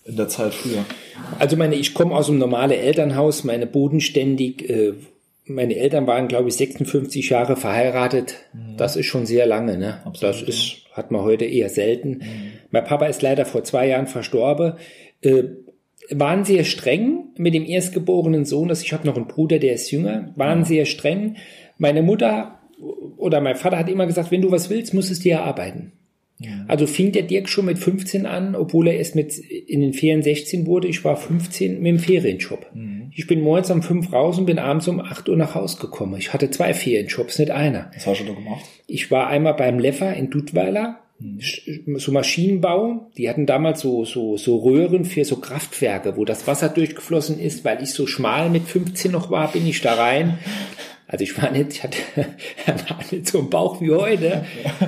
in der Zeit früher? Also meine, ich komme aus einem normalen Elternhaus, meine bodenständig, äh, meine Eltern waren, glaube ich, 56 Jahre verheiratet. Das ist schon sehr lange, ne? das ist, hat man heute eher selten. Mein Papa ist leider vor zwei Jahren verstorben. Äh, waren sehr streng mit dem erstgeborenen Sohn, also ich habe noch einen Bruder, der ist jünger, waren sehr streng. Meine Mutter oder mein Vater hat immer gesagt, wenn du was willst, musst du es dir erarbeiten. Also fing der Dirk schon mit 15 an, obwohl er erst mit in den Ferien 16 wurde. Ich war 15 mit dem Ferienjob. Ich bin morgens um 5 raus und bin abends um 8 Uhr nach Hause gekommen. Ich hatte zwei Ferienjobs, nicht einer. Was hast du da gemacht? Ich war einmal beim Leffer in Dudweiler, so Maschinenbau. Die hatten damals so, so, so Röhren für so Kraftwerke, wo das Wasser durchgeflossen ist. Weil ich so schmal mit 15 noch war, bin ich da rein. Also ich war nicht, ich hatte war nicht so ein Bauch wie heute.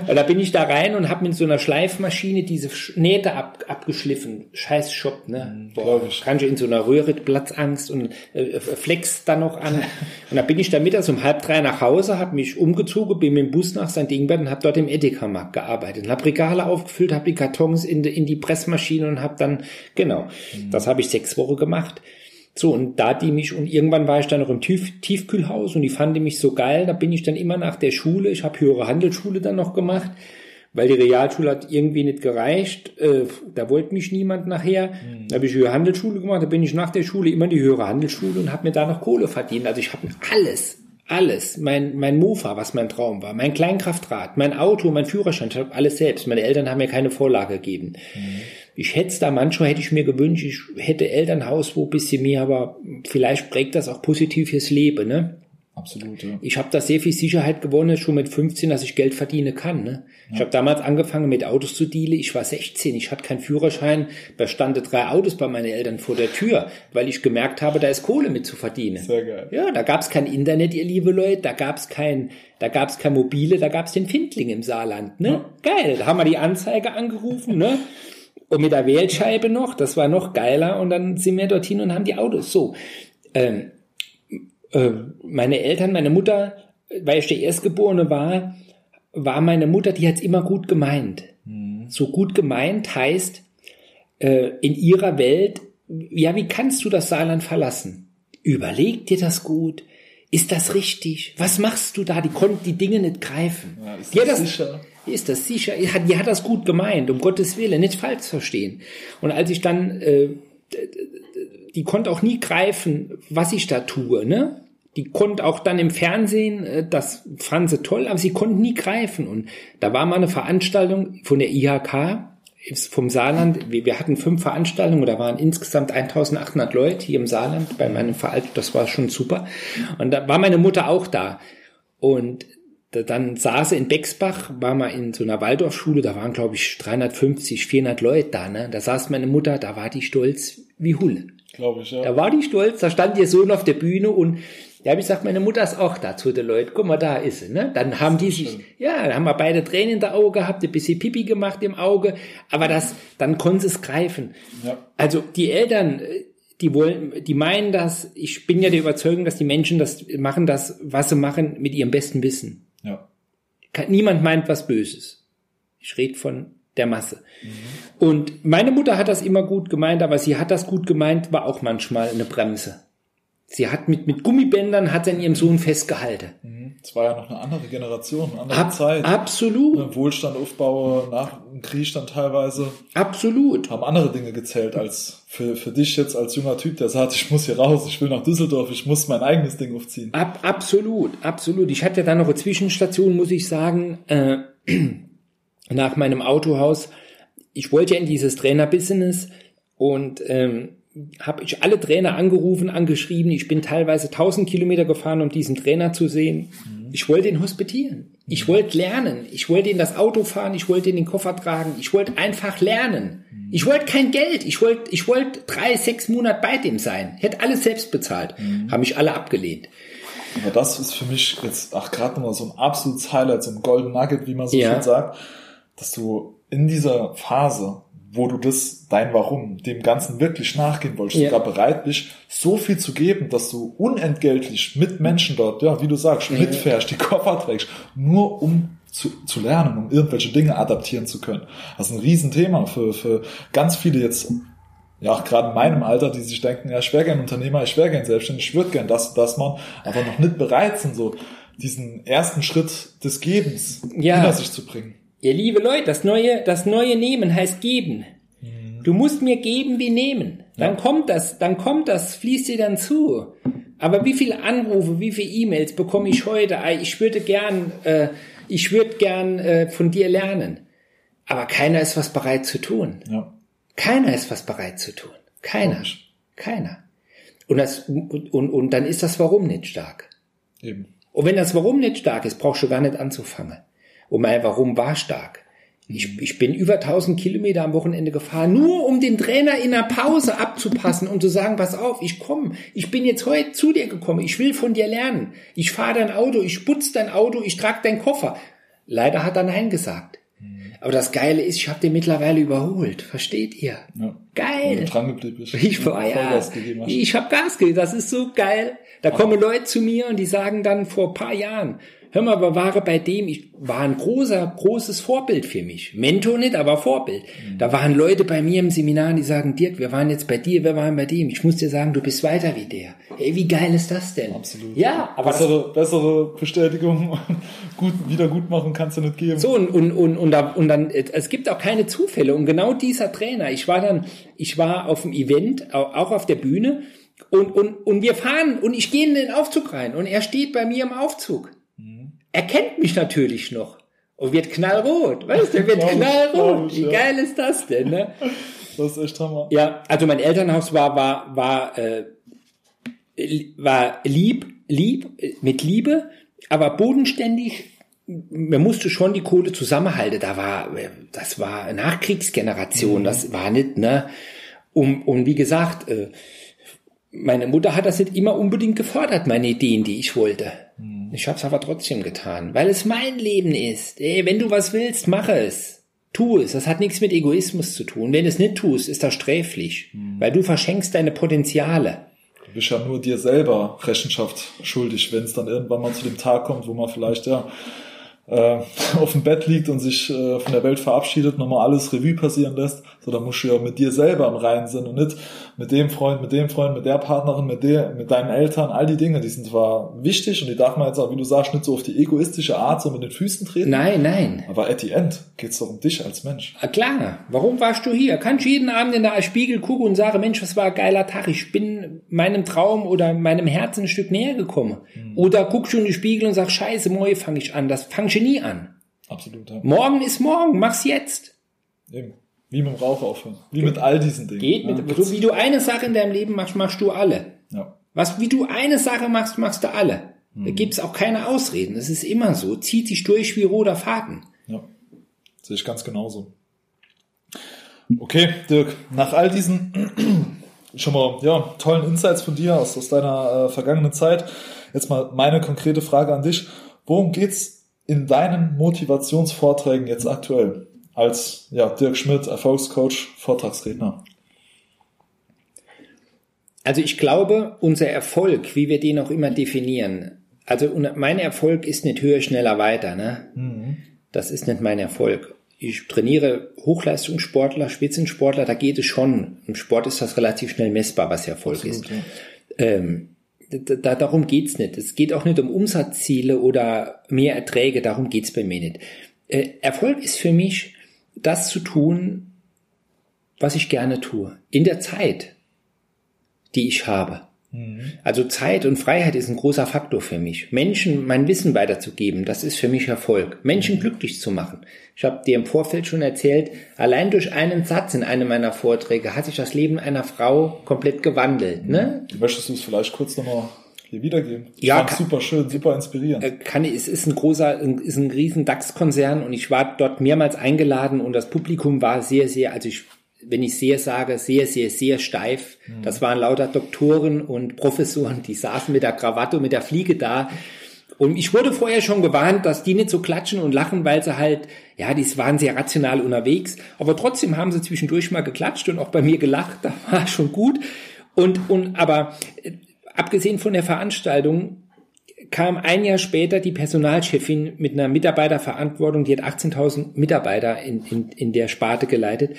Und da bin ich da rein und habe mit so einer Schleifmaschine diese Nähte ab, abgeschliffen. Scheiß Shop, ne? Boah, glaub ich. kann ich in so einer Röhre Platzangst und äh, Flex dann noch an. Und da bin ich dann mittags um halb drei nach Hause, habe mich umgezogen, bin mit dem Bus nach St. Ingbert und habe dort im Edeka-Markt gearbeitet. Habe Regale aufgefüllt, habe die Kartons in die, in die Pressmaschine und habe dann, genau, das habe ich sechs Wochen gemacht. So, und da die mich, und irgendwann war ich dann noch im Tief, Tiefkühlhaus und die fanden mich so geil, da bin ich dann immer nach der Schule, ich habe höhere Handelsschule dann noch gemacht, weil die Realschule hat irgendwie nicht gereicht, äh, da wollte mich niemand nachher, da habe ich höhere Handelsschule gemacht, da bin ich nach der Schule immer in die höhere Handelsschule und habe mir da noch Kohle verdient, also ich habe alles, alles, mein, mein Mofa, was mein Traum war, mein Kleinkraftrad, mein Auto, mein Führerschein, ich habe alles selbst, meine Eltern haben mir keine Vorlage gegeben. Ich hätte es da manchmal hätte ich mir gewünscht, ich hätte Elternhaus, wo ein bisschen mehr, aber vielleicht prägt das auch positiv fürs Leben, ne? Absolut, ja. Ich habe da sehr viel Sicherheit gewonnen, schon mit 15, dass ich Geld verdienen kann. Ne? Ich habe damals angefangen mit Autos zu dealen. Ich war 16, ich hatte keinen Führerschein. Da standen drei Autos bei meinen Eltern vor der Tür, weil ich gemerkt habe, da ist Kohle mit zu verdienen. Sehr geil. Ja, da gab's kein Internet, ihr liebe Leute, da gab's kein, da gab's kein Mobile, da gab's den Findling im Saarland. Ne? Geil, da haben wir die Anzeige angerufen, ne? Und mit der Wählscheibe noch, das war noch geiler. Und dann sind wir dorthin und haben die Autos. So, ähm, äh, meine Eltern, meine Mutter, weil ich der Erstgeborene war, war meine Mutter, die hat's immer gut gemeint. So gut gemeint heißt, äh, in ihrer Welt, ja, wie kannst du das Saarland verlassen? Überleg dir das gut. Ist das richtig? Was machst du da? Die konnten die Dinge nicht greifen. Ja, ist die das das, sicher? Ist das sicher? Die hat, die hat das gut gemeint, um Gottes Willen, nicht falsch verstehen. Und als ich dann, äh, die konnte auch nie greifen, was ich da tue, ne? Die konnte auch dann im Fernsehen, äh, das fand sie toll, aber sie konnten nie greifen. Und da war mal eine Veranstaltung von der IHK, vom Saarland. Wir, hatten fünf Veranstaltungen, da waren insgesamt 1800 Leute hier im Saarland bei meinem Verein. Das war schon super. Und da war meine Mutter auch da. Und dann saß in Bexbach, war mal in so einer Waldorfschule, da waren glaube ich 350, 400 Leute da, ne? Da saß meine Mutter, da war die stolz wie Hulle. Glaube ich, ja. Da war die stolz, da stand ihr Sohn auf der Bühne und da habe ich gesagt, meine Mutter ist auch da zu den Leuten. Guck mal, da ist sie. Ne? Dann haben die sich, ja, da haben wir beide Tränen in der Auge gehabt, ein bisschen Pipi gemacht im Auge, aber das, dann konnten sie es greifen. Ja. Also die Eltern, äh, die wollen, die meinen das, ich bin ja der Überzeugung, dass die Menschen das machen, das, was sie machen, mit ihrem besten Wissen. Ja. Niemand meint was Böses. Ich rede von der Masse. Und meine Mutter hat das immer gut gemeint, aber sie hat das gut gemeint, war auch manchmal eine Bremse. Sie hat mit, mit Gummibändern hat sie an ihrem Sohn festgehalten. Es war ja noch eine andere Generation, eine andere Ab, Zeit. absolut, Ne, Wohlstand aufbaue, nach dem Krieg dann teilweise, absolut. haben andere Dinge gezählt als für, für dich jetzt als junger Typ, der sagt, ich muss hier raus, ich will nach Düsseldorf, ich muss mein eigenes Ding aufziehen. Ab, absolut, absolut. Ich hatte dann noch eine Zwischenstation, muss ich sagen, äh, nach meinem Autohaus. Ich wollte ja in dieses Trainer-Business und ähm, habe ich alle Trainer angerufen, angeschrieben. Ich bin teilweise 1000 Kilometer gefahren, um diesen Trainer zu sehen. Ich wollte ihn hospitieren. Ich wollte lernen. Ich wollte in das Auto fahren. Ich wollte in den Koffer tragen. Ich wollte einfach lernen. Ich wollte kein Geld. Ich wollte, ich wollte drei, sechs Monate bei dem sein. Hätte alles selbst bezahlt. Haben mich alle abgelehnt. Aber das ist für mich jetzt auch gerade nochmal so ein absolutes Highlight, so ein Golden Nugget, wie man so Ja. schön sagt, dass du in dieser Phase, wo du das, dein Warum, dem Ganzen wirklich nachgehen wolltest, Ja. sogar bereit bist, so viel zu geben, dass du unentgeltlich mit Menschen dort, ja, wie du sagst, mitfährst, die Koffer trägst, nur um zu, zu lernen, um irgendwelche Dinge adaptieren zu können. Das ist ein Riesenthema für, für ganz viele jetzt, ja, auch gerade in meinem Alter, die sich denken, ja, ich wäre gern Unternehmer, ich wäre gern selbstständig, ich würde gern das und das machen, aber noch nicht bereit sind, so diesen ersten Schritt des Gebens Ja. hinter sich zu bringen. Ihr liebe Leute, das neue, das neue Nehmen heißt geben. Du musst mir geben wie nehmen. Dann kommt das, dann kommt das, fließt dir dann zu. Aber wie viele Anrufe, wie viele E-Mails bekomme ich heute? Ich würde gern, äh, ich würde gern äh, von dir lernen. Aber keiner ist was bereit zu tun. Ja. Keiner ist was bereit zu tun. Keiner. Logisch. Keiner. Und, das, und, und, und dann ist das Warum nicht stark. Eben. Und wenn das Warum nicht stark ist, brauchst du gar nicht anzufangen. Und mein Warum war stark. Ich, ich bin über 1000 Kilometer am Wochenende gefahren, nur um den Trainer in der Pause abzupassen und zu sagen, pass auf, ich komme, ich bin jetzt heute zu dir gekommen, ich will von dir lernen. Ich fahre dein Auto, ich putze dein Auto, ich trage deinen Koffer. Leider hat er Nein gesagt. Aber das Geile ist, ich habe den mittlerweile überholt. Versteht ihr? Ja. Geil. Dran geblieben bist. Ich war ja, ich habe Gas gegeben, das ist so geil. Da kommen Leute zu mir und die sagen dann vor paar Jahren, hör mal, aber war bei dem, ich war ein großer, großes Vorbild für mich. Mentor nicht, aber Vorbild. Mhm. Da waren Leute bei mir im Seminar, die sagen, Dirk, wir waren jetzt bei dir, wir waren bei dem. Ich muss dir sagen, du bist weiter wie der. Ey, wie geil ist das denn? Absolut. Ja, aber das, bessere, bessere Bestätigung, gut, wieder gut machen kannst du nicht geben. So, und, und, und, und, da, und dann, es gibt auch keine Zufälle. Und genau dieser Trainer, ich war dann, ich war auf dem Event, au- auch auf der Bühne, und, und, und wir fahren, und ich gehe in den Aufzug rein, und er steht bei mir im Aufzug. Er kennt mich natürlich noch. Und wird knallrot, weißt du, er wird knallrot. ich, Wie geil ist das denn, ne? Das ist echt Hammer. Ja, also mein Elternhaus war, war, war, äh, war lieb, lieb, äh, mit Liebe, aber bodenständig. Man musste schon die Kohle zusammenhalten. Da war, äh, das war Nachkriegsgeneration. Das war nicht, ne? Um, und wie gesagt, äh, meine Mutter hat das nicht immer unbedingt gefordert, meine Ideen, die ich wollte. Ich habe es aber trotzdem getan, weil es mein Leben ist. Ey, wenn du was willst, mache es. Tu es. Das hat nichts mit Egoismus zu tun. Wenn du es nicht tust, ist das sträflich, weil du verschenkst deine Potenziale. Du bist ja nur dir selber Rechenschaft schuldig, wenn es dann irgendwann mal zu dem Tag kommt, wo man vielleicht ja äh, auf dem Bett liegt und sich äh, von der Welt verabschiedet, nochmal alles Revue passieren lässt. So, da musst du ja mit dir selber im Reinen sein und nicht mit dem Freund, mit dem Freund, mit der Partnerin, mit der, mit deinen Eltern. All die Dinge, die sind zwar wichtig und die darf man jetzt auch, wie du sagst, nicht so auf die egoistische Art so mit den Füßen treten. Nein, nein. Aber at the end geht's doch um dich als Mensch. Ah, Klar, warum warst du hier? Kannst du jeden Abend in der Spiegel gucken und sagen, Mensch, was war ein geiler Tag. Ich bin meinem Traum oder meinem Herzen ein Stück näher gekommen. Oder guckst du in den Spiegel und sagst, scheiße, morgen fange ich an. Das fangst du nie an. Absolut, ja. Morgen ist morgen, mach's jetzt. Eben. Wie mit dem Rauch aufhören. Wie mit all diesen Dingen. Geht ja. mit, so wie du eine Sache in deinem Leben machst, machst du alle. ja. Was, wie du eine Sache machst, machst du alle. Da gibt's auch keine Ausreden. Das ist immer so. Zieht sich durch wie roter Faden. Ja, sehe ich ganz genauso. Okay, Dirk, nach all diesen schon mal ja, tollen Insights von dir aus, aus deiner äh, vergangenen Zeit, jetzt mal meine konkrete Frage an dich. Worum geht's in deinen Motivationsvorträgen jetzt aktuell als ja, Dirk Schmidt, Erfolgscoach, Vortragsredner? Also ich glaube, unser Erfolg, wie wir den auch immer definieren, also mein Erfolg ist nicht höher, schneller, weiter. Ne? Das ist nicht mein Erfolg. Ich trainiere Hochleistungssportler, Spitzensportler, da geht es schon. Im Sport ist das relativ schnell messbar, was Erfolg ist. Ähm, da, da, darum geht's nicht. Es geht auch nicht um Umsatzziele oder mehr Erträge, darum geht's bei mir nicht. Äh, Erfolg ist für mich, das zu tun, was ich gerne tue. In der Zeit, die ich habe. Also Zeit und Freiheit ist ein großer Faktor für mich. Menschen mein Wissen weiterzugeben, das ist für mich Erfolg. Menschen glücklich zu machen. Ich habe dir im Vorfeld schon erzählt, allein durch einen Satz in einem meiner Vorträge hat sich das Leben einer Frau komplett gewandelt. Ne? Möchtest du es vielleicht kurz nochmal hier wiedergeben? Ich Ja, kann- super schön, super inspirierend. Äh, kann es ist ein großer, ist ein riesen DAX-Konzern und ich war dort mehrmals eingeladen und das Publikum war sehr, sehr, also ich, wenn ich sehr sage, sehr, sehr, sehr steif. Mhm. Das waren lauter Doktoren und Professoren, die saßen mit der Krawatte und mit der Fliege da. Und ich wurde vorher schon gewarnt, dass die nicht so klatschen und lachen, weil sie halt, ja, die waren sehr rational unterwegs. Aber trotzdem haben sie zwischendurch mal geklatscht und auch bei mir gelacht. Da war schon gut. Und, und, aber äh, abgesehen von der Veranstaltung kam ein Jahr später die Personalchefin mit einer Mitarbeiterverantwortung, die hat 18.000 Mitarbeiter in, in, in der Sparte geleitet,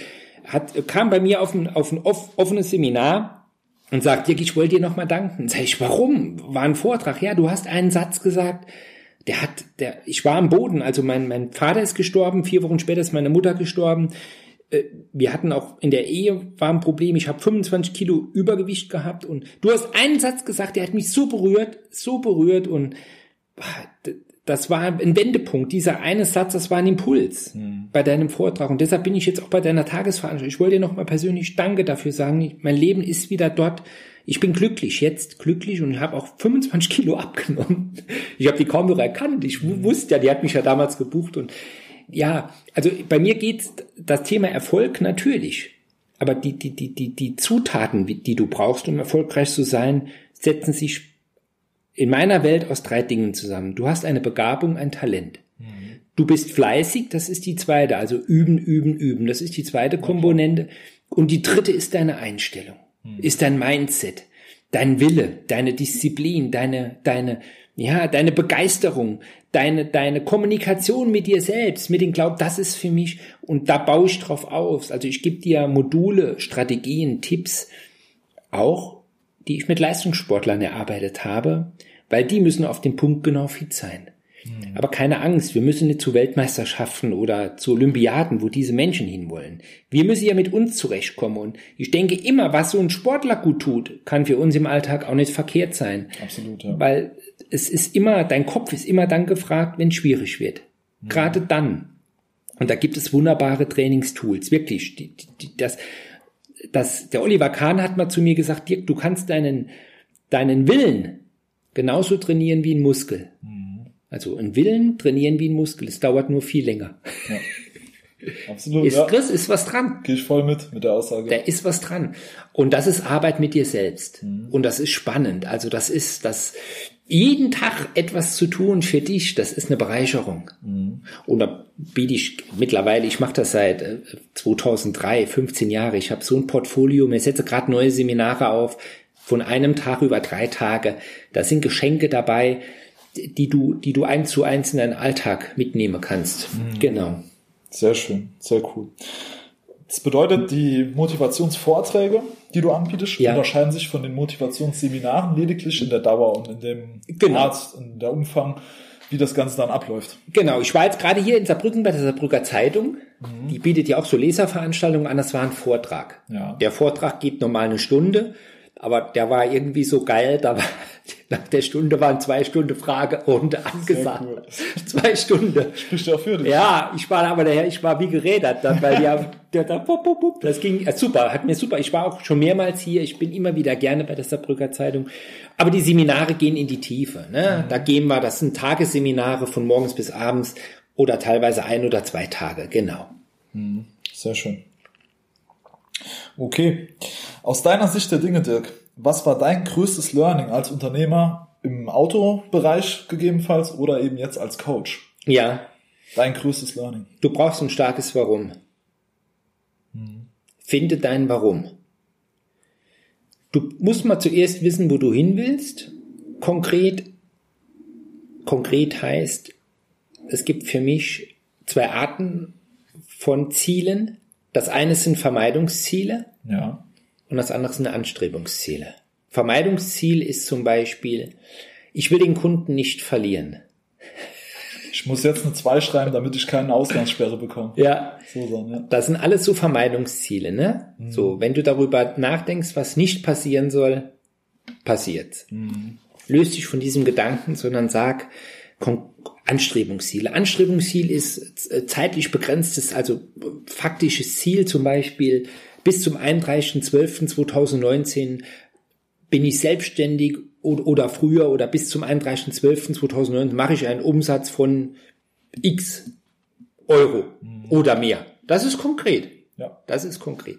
hat, kam bei mir auf ein, auf ein offenes Seminar und sagt, Dirk, ich wollte dir nochmal danken. Sag ich, warum? War ein Vortrag. Ja, du hast einen Satz gesagt, der hat, der, ich war am Boden, also mein, mein Vater ist gestorben, vier Wochen später ist meine Mutter gestorben. Äh, wir hatten auch in der Ehe war ein Problem, ich habe 25 Kilo Übergewicht gehabt und du hast einen Satz gesagt, der hat mich so berührt, so berührt und das war ein Wendepunkt. Dieser eine Satz, das war ein Impuls mhm. bei deinem Vortrag. Und deshalb bin ich jetzt auch bei deiner Tagesveranstaltung. Ich wollte dir nochmal persönlich Danke dafür sagen. Mein Leben ist wieder dort. Ich bin glücklich, jetzt glücklich und habe auch 25 Kilo abgenommen. Ich habe die kaum noch erkannt. Ich mhm. wusste ja, die hat mich ja damals gebucht. Und ja, also bei mir geht das Thema Erfolg natürlich. Aber die, die, die, die, die Zutaten, die du brauchst, um erfolgreich zu sein, setzen sich in meiner Welt aus drei Dingen zusammen. Du hast eine Begabung, ein Talent. Mhm. Du bist fleißig, das ist die zweite, also üben, üben, üben, das ist die zweite Komponente. Und die dritte ist deine Einstellung, mhm. ist dein Mindset, dein Wille, deine Disziplin, deine, deine, ja, deine Begeisterung, deine, deine Kommunikation mit dir selbst, mit dem Glaub, das ist für mich, und da baue ich drauf auf. Also ich gebe dir Module, Strategien, Tipps, auch, die ich mit Leistungssportlern erarbeitet habe, weil die müssen auf den Punkt genau fit sein. Mhm. Aber keine Angst, wir müssen nicht zu Weltmeisterschaften oder zu Olympiaden, wo diese Menschen hinwollen. Wir müssen ja mit uns zurechtkommen. Und ich denke immer, was so ein Sportler gut tut, kann für uns im Alltag auch nicht verkehrt sein. Absolut, ja. Weil es ist immer, dein Kopf ist immer dann gefragt, wenn es schwierig wird. Mhm. Gerade dann. Und da gibt es wunderbare Trainingstools, wirklich. Die, die, das, das, der Oliver Kahn hat mal zu mir gesagt, Dirk, du kannst deinen, deinen Willen genauso trainieren wie ein Muskel. Mhm. Also ein Willen trainieren wie ein Muskel. Es dauert nur viel länger. Ja. Absolut. Ist, ja. Chris, ist was dran. Gehe ich voll mit, mit der Aussage. Da ist was dran. Und das ist Arbeit mit dir selbst. Mhm. Und das ist spannend. Also das ist, das, jeden Tag etwas zu tun für dich, das ist eine Bereicherung. Mhm. Und da biete ich mittlerweile, ich mache das seit 2003, äh, 15 Jahre. Ich habe so ein Portfolio, mir setze gerade neue Seminare auf, von einem Tag über drei Tage. Da sind Geschenke dabei, die du, die du eins zu eins in deinen Alltag mitnehmen kannst. Mhm. Genau. Sehr schön, sehr cool. Das bedeutet, die Motivationsvorträge, die du anbietest, ja. unterscheiden sich von den Motivationsseminaren lediglich in der Dauer und in dem genau. Art, in der Umfang, wie das Ganze dann abläuft. Genau, ich war jetzt gerade hier in Saarbrücken bei der Saarbrücker Zeitung. Mhm. Die bietet ja auch so Leserveranstaltungen an. Das war ein Vortrag. Ja. Der Vortrag geht normal eine Stunde aber der war irgendwie so geil, da war, nach der Stunde waren zwei Stunden Fragerunde angesagt. Cool. Zwei Stunden. Spricht ja für dich. Ja, ich war aber daher, ich war wie gerädert dann, weil ja, der da, pop, pop, pop, das ging ja, super, hat mir super. Ich war auch schon mehrmals hier, ich bin immer wieder gerne bei der Saarbrücker Zeitung. Aber die Seminare gehen in die Tiefe, ne? Mhm. Da gehen wir, das sind Tagesseminare von morgens bis abends oder teilweise ein oder zwei Tage, genau. Mhm. Sehr schön. Okay. Aus deiner Sicht der Dinge, Dirk, was war dein größtes Learning als Unternehmer im Autobereich gegebenenfalls oder eben jetzt als Coach? Ja. Dein größtes Learning. Du brauchst ein starkes Warum. Hm. Finde dein Warum. Du musst mal zuerst wissen, wo du hin willst. Konkret, konkret heißt, es gibt für mich zwei Arten von Zielen. Das eine sind Vermeidungsziele. Ja. Und das andere sind Anstrebungsziele. Vermeidungsziel ist zum Beispiel, ich will den Kunden nicht verlieren. Ich muss jetzt eine 2 schreiben, damit ich keine Ausgangssperre bekomme. Ja. So sein, ja. Das sind alles so Vermeidungsziele, ne? Mhm. So, wenn du darüber nachdenkst, was nicht passieren soll, passiert. Mhm. Löst dich von diesem Gedanken, sondern sag, Anstrebungsziele. Anstrebungsziel ist äh, zeitlich begrenztes, also faktisches Ziel, zum Beispiel bis zum 31.12.2019 bin ich selbstständig oder früher oder bis zum 31.12.2019 mache ich einen Umsatz von x Euro mhm. oder mehr. Das ist konkret. Ja. Das ist konkret.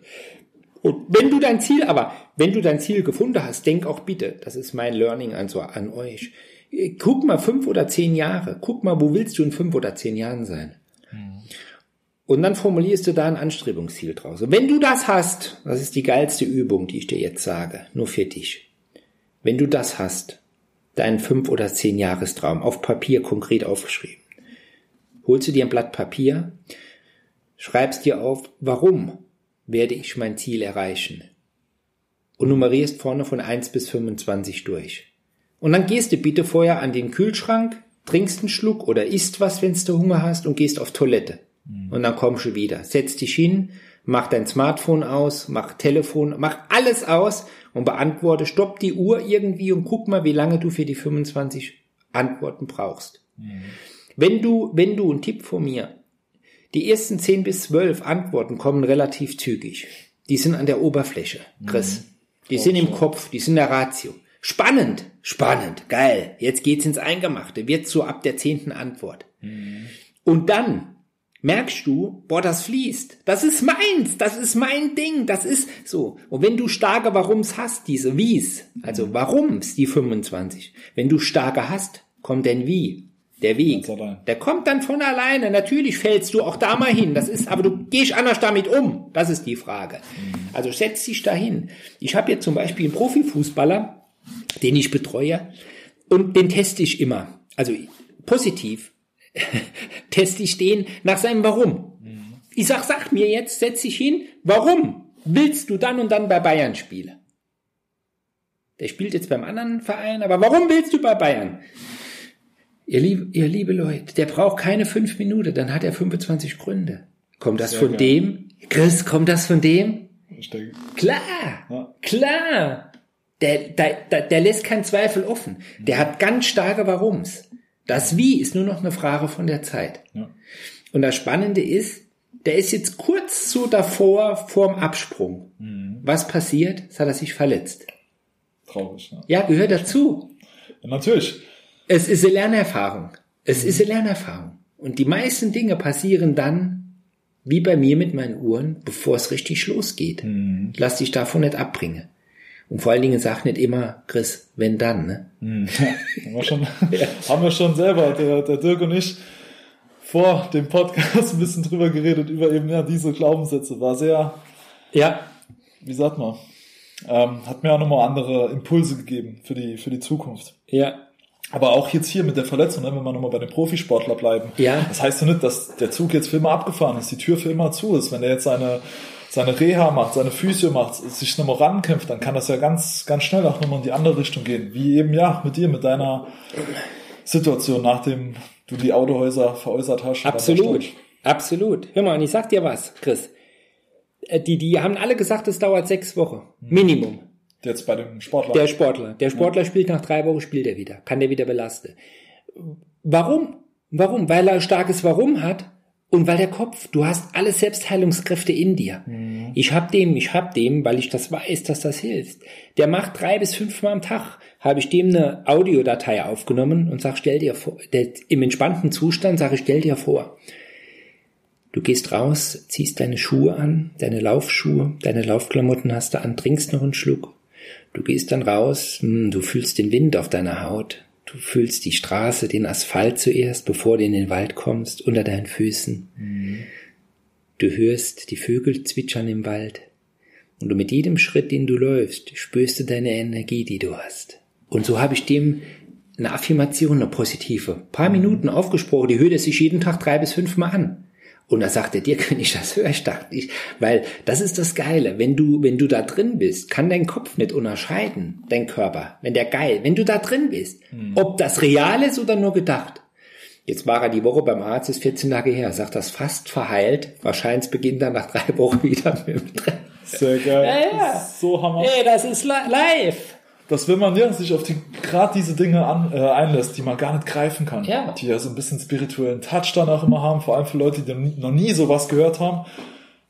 Und wenn du dein Ziel, aber wenn du dein Ziel gefunden hast, denk auch bitte, das ist mein Learning an, so, an euch. Guck mal fünf oder zehn Jahre. Guck mal, wo willst du in fünf oder zehn Jahren sein? Und dann formulierst du da ein Anstrebungsziel draus. Und wenn du das hast, das ist die geilste Übung, die ich dir jetzt sage, nur für dich. Wenn du das hast, deinen fünf oder zehn Jahrestraum auf Papier konkret aufgeschrieben, holst du dir ein Blatt Papier, schreibst dir auf, warum werde ich mein Ziel erreichen? Und nummerierst vorne von 1 bis 25 durch. Und dann gehst du bitte vorher an den Kühlschrank, trinkst einen Schluck oder isst was, wenn du Hunger hast und gehst auf Toilette. Und dann kommst du wieder. Setz dich hin, mach dein Smartphone aus, mach Telefon, mach alles aus und beantworte, stopp die Uhr irgendwie und guck mal, wie lange du für die 25 Antworten brauchst. Wenn du, wenn du, ein Tipp von mir, die ersten 10 bis 12 Antworten kommen relativ zügig. Die sind an der Oberfläche, Chris. Die sind im Kopf, die sind in der Ratio. Spannend, spannend, geil. Jetzt geht's ins Eingemachte, wird so ab der zehnten Antwort. Und dann merkst du, boah, das fließt. Das ist meins, das ist mein Ding, das ist so. Und wenn du starke Warums hast, diese Wies, also Warums, die 25, wenn du starke hast, kommt denn Wie. Der Weg, der kommt dann von alleine. Natürlich fällst du auch da mal hin. Das ist, aber du gehst anders damit um. Das ist die Frage. Also setz dich dahin. Ich habe jetzt zum Beispiel einen Profifußballer, den ich betreue, und den teste ich immer. Also positiv teste ich den nach seinem Warum. Ich sag, sag mir jetzt, setz dich hin, warum willst du dann und dann bei Bayern spielen? Der spielt jetzt beim anderen Verein, aber warum willst du bei Bayern? Ihr, lieb, ihr liebe Leute, der braucht keine fünf Minuten, dann hat er 25 Gründe. Kommt das Sehr von geil. dem? Chris, kommt das von dem? Ich denke, Klar, Ja. klar. Der, der, der, der lässt keinen Zweifel offen. Der hat ganz starke Warums. Das Wie ist nur noch eine Frage von der Zeit. ja. Und das Spannende ist, der ist jetzt kurz so davor, vorm Absprung. Was passiert? Es hat er sich verletzt. traurig. Ja. Ja, gehört dazu. ja, natürlich. Es ist eine Lernerfahrung. Es ist eine Lernerfahrung. Und die meisten Dinge passieren dann, wie bei mir mit meinen Uhren, bevor es richtig losgeht. Lass dich davon nicht abbringen. Und vor allen Dingen sag nicht immer, Chris, wenn dann, ne? Haben wir schon, haben wir schon selber, der, der Dirk und ich, vor dem Podcast ein bisschen drüber geredet, über eben ja diese Glaubenssätze. War sehr, Ja. wie sagt man, ähm, hat mir auch nochmal andere Impulse gegeben für die, für die Zukunft. Ja. Aber auch jetzt hier mit der Verletzung, ne, wenn wir nochmal bei dem Profisportler bleiben. Ja. Das heißt ja nicht, dass der Zug jetzt für immer abgefahren ist, die Tür für immer zu ist. Wenn er jetzt seine, seine Reha macht, seine Physio macht, sich nochmal rankämpft, dann kann das ja ganz, ganz schnell auch nochmal in die andere Richtung gehen. Wie eben, ja, mit dir, mit deiner Situation, nachdem du die Autohäuser veräußert hast. Absolut. Absolut. Hör mal, und ich sag dir was, Chris. Äh, Die, die haben alle gesagt, es dauert sechs Wochen. Minimum. Jetzt bei dem Sportler. Der Sportler. Der Sportler spielt nach drei Wochen, spielt er wieder. Kann der wieder belasten. Warum? Warum? Weil er ein starkes Warum hat und weil der Kopf, du hast alle Selbstheilungskräfte in dir. Ich hab dem, ich hab dem, weil ich das weiß, dass das hilft. Der macht drei bis fünfmal am Tag, habe ich dem eine Audiodatei aufgenommen und sag, stell dir vor, der, im entspannten Zustand sage ich, stell dir vor, Du gehst raus, ziehst deine Schuhe an, deine Laufschuhe, deine Laufklamotten hast du an, trinkst noch einen Schluck. Du gehst dann raus, hm, du fühlst den Wind auf deiner Haut, du fühlst die Straße, den Asphalt zuerst, bevor du in den Wald kommst, unter deinen Füßen. Du hörst die Vögel zwitschern im Wald. Und du mit jedem Schritt, den du läufst, spürst du deine Energie, die du hast. Und so habe ich dem eine Affirmation, eine positive, paar Minuten aufgesprochen, die hört er sich jeden Tag drei bis fünfmal an. Und da sagte dir, ich das höre, ich dachte ich, weil das ist das Geile. Wenn du, wenn du da drin bist, kann dein Kopf nicht unterscheiden, dein Körper, wenn der geil, wenn du da drin bist, ob das real ist oder nur gedacht. Jetzt war er die Woche beim Arzt, ist 14 Tage her, sagt das fast verheilt. Wahrscheinlich beginnt er nach drei Wochen wieder mit dem Treffen. Sehr geil. Ja, ja. So hammer. Ey, das ist li live. Dass wenn man ja sich auf die gerade diese Dinge an, äh, einlässt, die man gar nicht greifen kann, Ja. die ja so ein bisschen spirituellen Touch dann auch immer haben, vor allem für Leute, die noch nie, noch nie sowas gehört haben,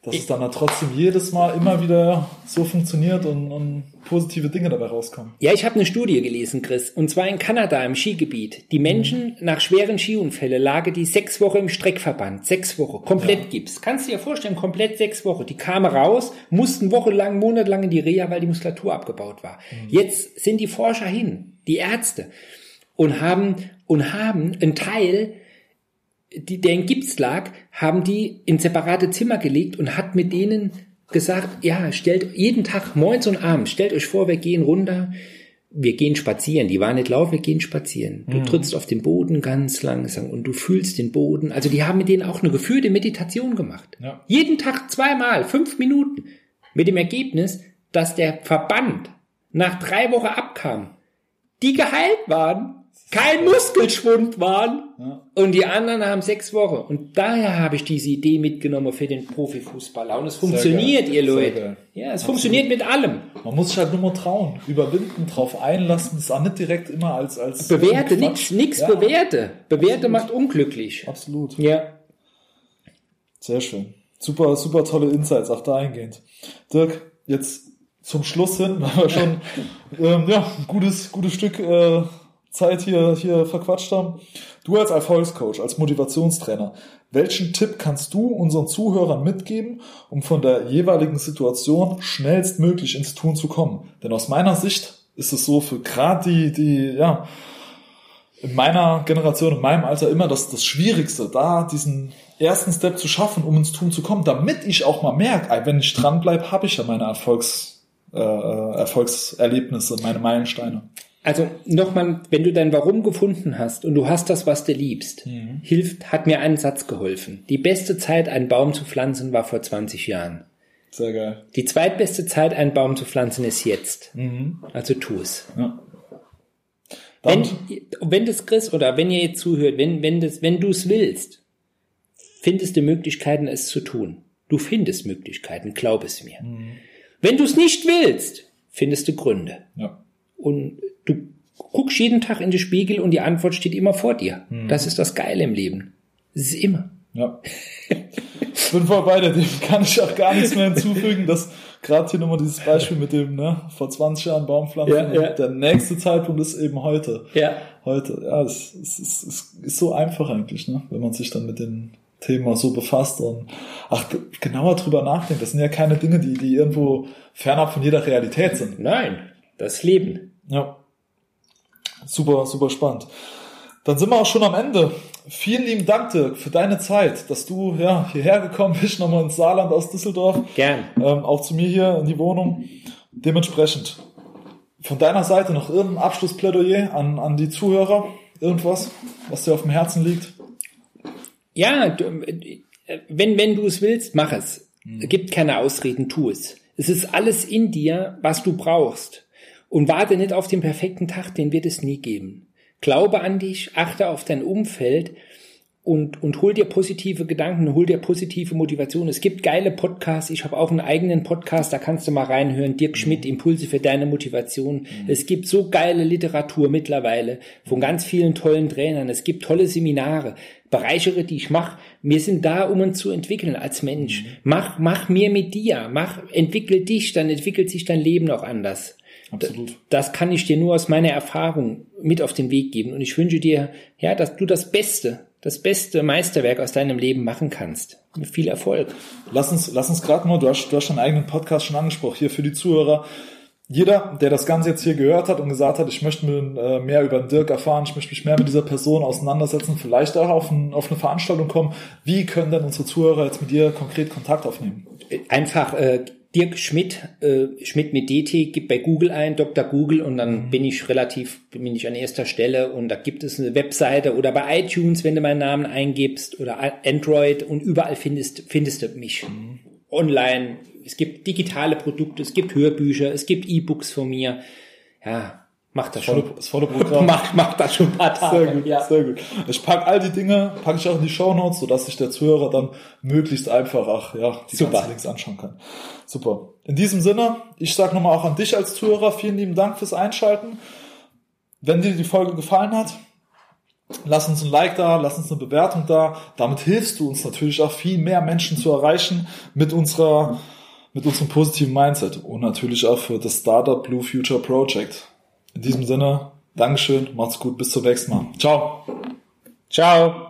dass es dann halt trotzdem jedes Mal immer wieder so funktioniert und, und positive Dinge dabei rauskommen. Ja, ich habe eine Studie gelesen, Chris, und zwar in Kanada im Skigebiet. Die Menschen mhm. nach schweren Skiunfällen lagen die sechs Wochen im Streckverband, sechs Wochen, komplett ja. Gips. Kannst du dir vorstellen, komplett sechs Wochen. Die kamen raus, mussten wochenlang, monatelang in die Reha, weil die Muskulatur abgebaut war. Mhm. Jetzt sind die Forscher hin, die Ärzte, und haben und haben einen Teil die, der in Gips lag, haben die in separate Zimmer gelegt und hat mit denen gesagt, ja, stellt jeden Tag morgens und abends, stellt euch vor, wir gehen runter, wir gehen spazieren. Die waren nicht laufen, wir gehen spazieren. Du mhm. trittst auf den Boden ganz langsam und du fühlst den Boden. Also die haben mit denen auch eine geführte Meditation gemacht. Ja. Jeden Tag zweimal, fünf Minuten. Mit dem Ergebnis, dass der Verband nach drei Wochen abkam. Die geheilt waren kein Muskelschwund waren ja. und die anderen haben sechs Wochen. Und daher habe ich diese Idee mitgenommen für den Profifußballer. Und es funktioniert, ihr Leute. Ja, es Absolut. funktioniert mit allem. Man muss sich halt nur mal trauen, überwinden, drauf einlassen. Es ist auch nicht direkt immer als als bewerte, nix, nix ja. bewerte. Bewerte Absolut. macht unglücklich. Absolut. Ja. Sehr schön. Super, super tolle Insights auch dahingehend. Dirk, jetzt zum Schluss hin, haben wir schon ähm, ja, ein gutes, gutes Stück äh, Zeit hier, hier verquatscht haben. Du als Erfolgscoach, als Motivationstrainer, welchen Tipp kannst du unseren Zuhörern mitgeben, um von der jeweiligen Situation schnellstmöglich ins Tun zu kommen? Denn aus meiner Sicht ist es so für gerade die, die, ja, in meiner Generation, in meinem Alter immer das, das Schwierigste, da diesen ersten Step zu schaffen, um ins Tun zu kommen, damit ich auch mal merke, wenn ich dranbleibe, habe ich ja meine Erfolgs, äh, äh Erfolgserlebnisse, meine Meilensteine. Also nochmal, wenn du dein Warum gefunden hast und du hast das, was du liebst, mhm. hilft, hat mir ein Satz geholfen. Die beste Zeit, einen Baum zu pflanzen, war vor 20 Jahren. Sehr geil. Die zweitbeste Zeit, einen Baum zu pflanzen, ist jetzt. Mhm. Also tu es. Ja. Wenn, wenn das Chris oder wenn ihr jetzt zuhört, wenn, wenn, das, wenn du es willst, findest du Möglichkeiten, es zu tun. Du findest Möglichkeiten, glaub es mir. Mhm. Wenn du es nicht willst, findest du Gründe. Ja. Und guckst jeden Tag in den Spiegel und die Antwort steht immer vor dir. Hm. Das ist das Geile im Leben. Das ist immer. Ja. Ich bin voll bei dir, dem kann ich auch gar nichts mehr hinzufügen. dass gerade hier nochmal dieses Beispiel mit dem, ne, vor 20 Jahren Baumpflanzen. Ja, ja. Der nächste Zeitpunkt ist eben heute. Ja. Heute. Ja, es, es, es, es ist so einfach eigentlich, ne, wenn man sich dann mit den Thema so befasst und ach, genauer drüber nachdenkt. Das sind ja keine Dinge, die, die irgendwo fernab von jeder Realität sind. Nein, das Leben. Ja. Super, super spannend. Dann sind wir auch schon am Ende. Vielen lieben Dank, Dirk, für deine Zeit, dass du ja, hierher gekommen bist, nochmal ins Saarland aus Düsseldorf. Gern. Ähm, auch zu mir hier in die Wohnung. Dementsprechend, von deiner Seite noch irgendein Abschlussplädoyer an, an die Zuhörer? Irgendwas, was dir auf dem Herzen liegt? Ja, du, wenn, wenn du es willst, mach es. Es gibt keine Ausreden, tu es. Es ist alles in dir, was du brauchst. Und warte nicht auf den perfekten Tag, den wird es nie geben. Glaube an dich, achte auf dein Umfeld und, und hol dir positive Gedanken, hol dir positive Motivation. Es gibt geile Podcasts. Ich habe auch einen eigenen Podcast, da kannst du mal reinhören. Dirk Schmidt, Impulse für deine Motivation. Mhm. Es gibt so geile Literatur mittlerweile von ganz vielen tollen Trainern. Es gibt tolle Seminare. Bereichere dich, mach. Wir sind da, um uns zu entwickeln als Mensch. Mhm. Mach, mach mehr mit dir. Mach, entwickel dich, dann entwickelt sich dein Leben auch anders. Absolut. Das kann ich dir nur aus meiner Erfahrung mit auf den Weg geben. Und ich wünsche dir, ja, dass du das Beste, das beste Meisterwerk aus deinem Leben machen kannst. Mit viel Erfolg. Lass uns, lass uns gerade mal, du hast, du hast deinen eigenen Podcast schon angesprochen, hier für die Zuhörer. Jeder, der das Ganze jetzt hier gehört hat und gesagt hat, ich möchte äh, mehr über den Dirk erfahren, ich möchte mich mehr mit dieser Person auseinandersetzen, vielleicht auch auf, ein, auf eine Veranstaltung kommen. Wie können denn unsere Zuhörer jetzt mit dir konkret Kontakt aufnehmen? Einfach äh, Dirk Schmidt, äh, Schmidt mit DT, gibt bei Google ein, Dr. Google, und dann mhm. bin ich relativ, bin ich an erster Stelle und da gibt es eine Webseite oder bei iTunes, wenn du meinen Namen eingibst oder Android und überall findest, findest du mich. Mhm. Online. Es gibt digitale Produkte, es gibt Hörbücher, es gibt E-Books von mir. Ja, Macht das, das volle, schon. Das volle Programm. macht, macht das schon ein paar Tage. Sehr gut, ja. sehr gut. Ich pack all die Dinge, pack ich auch in die Shownotes, sodass sich der Zuhörer dann möglichst einfach ach, ja, die Super. Links anschauen kann. Super. In diesem Sinne, ich sage nochmal auch an dich als Zuhörer, vielen lieben Dank fürs Einschalten. Wenn dir die Folge gefallen hat, lass uns ein Like da, lass uns eine Bewertung da. Damit hilfst du uns natürlich auch viel mehr Menschen zu erreichen mit unserer mit unserem positiven Mindset und natürlich auch für das Startup Blue Future Project. In diesem Sinne, Dankeschön, macht's gut, bis zum nächsten Mal. Ciao. Ciao.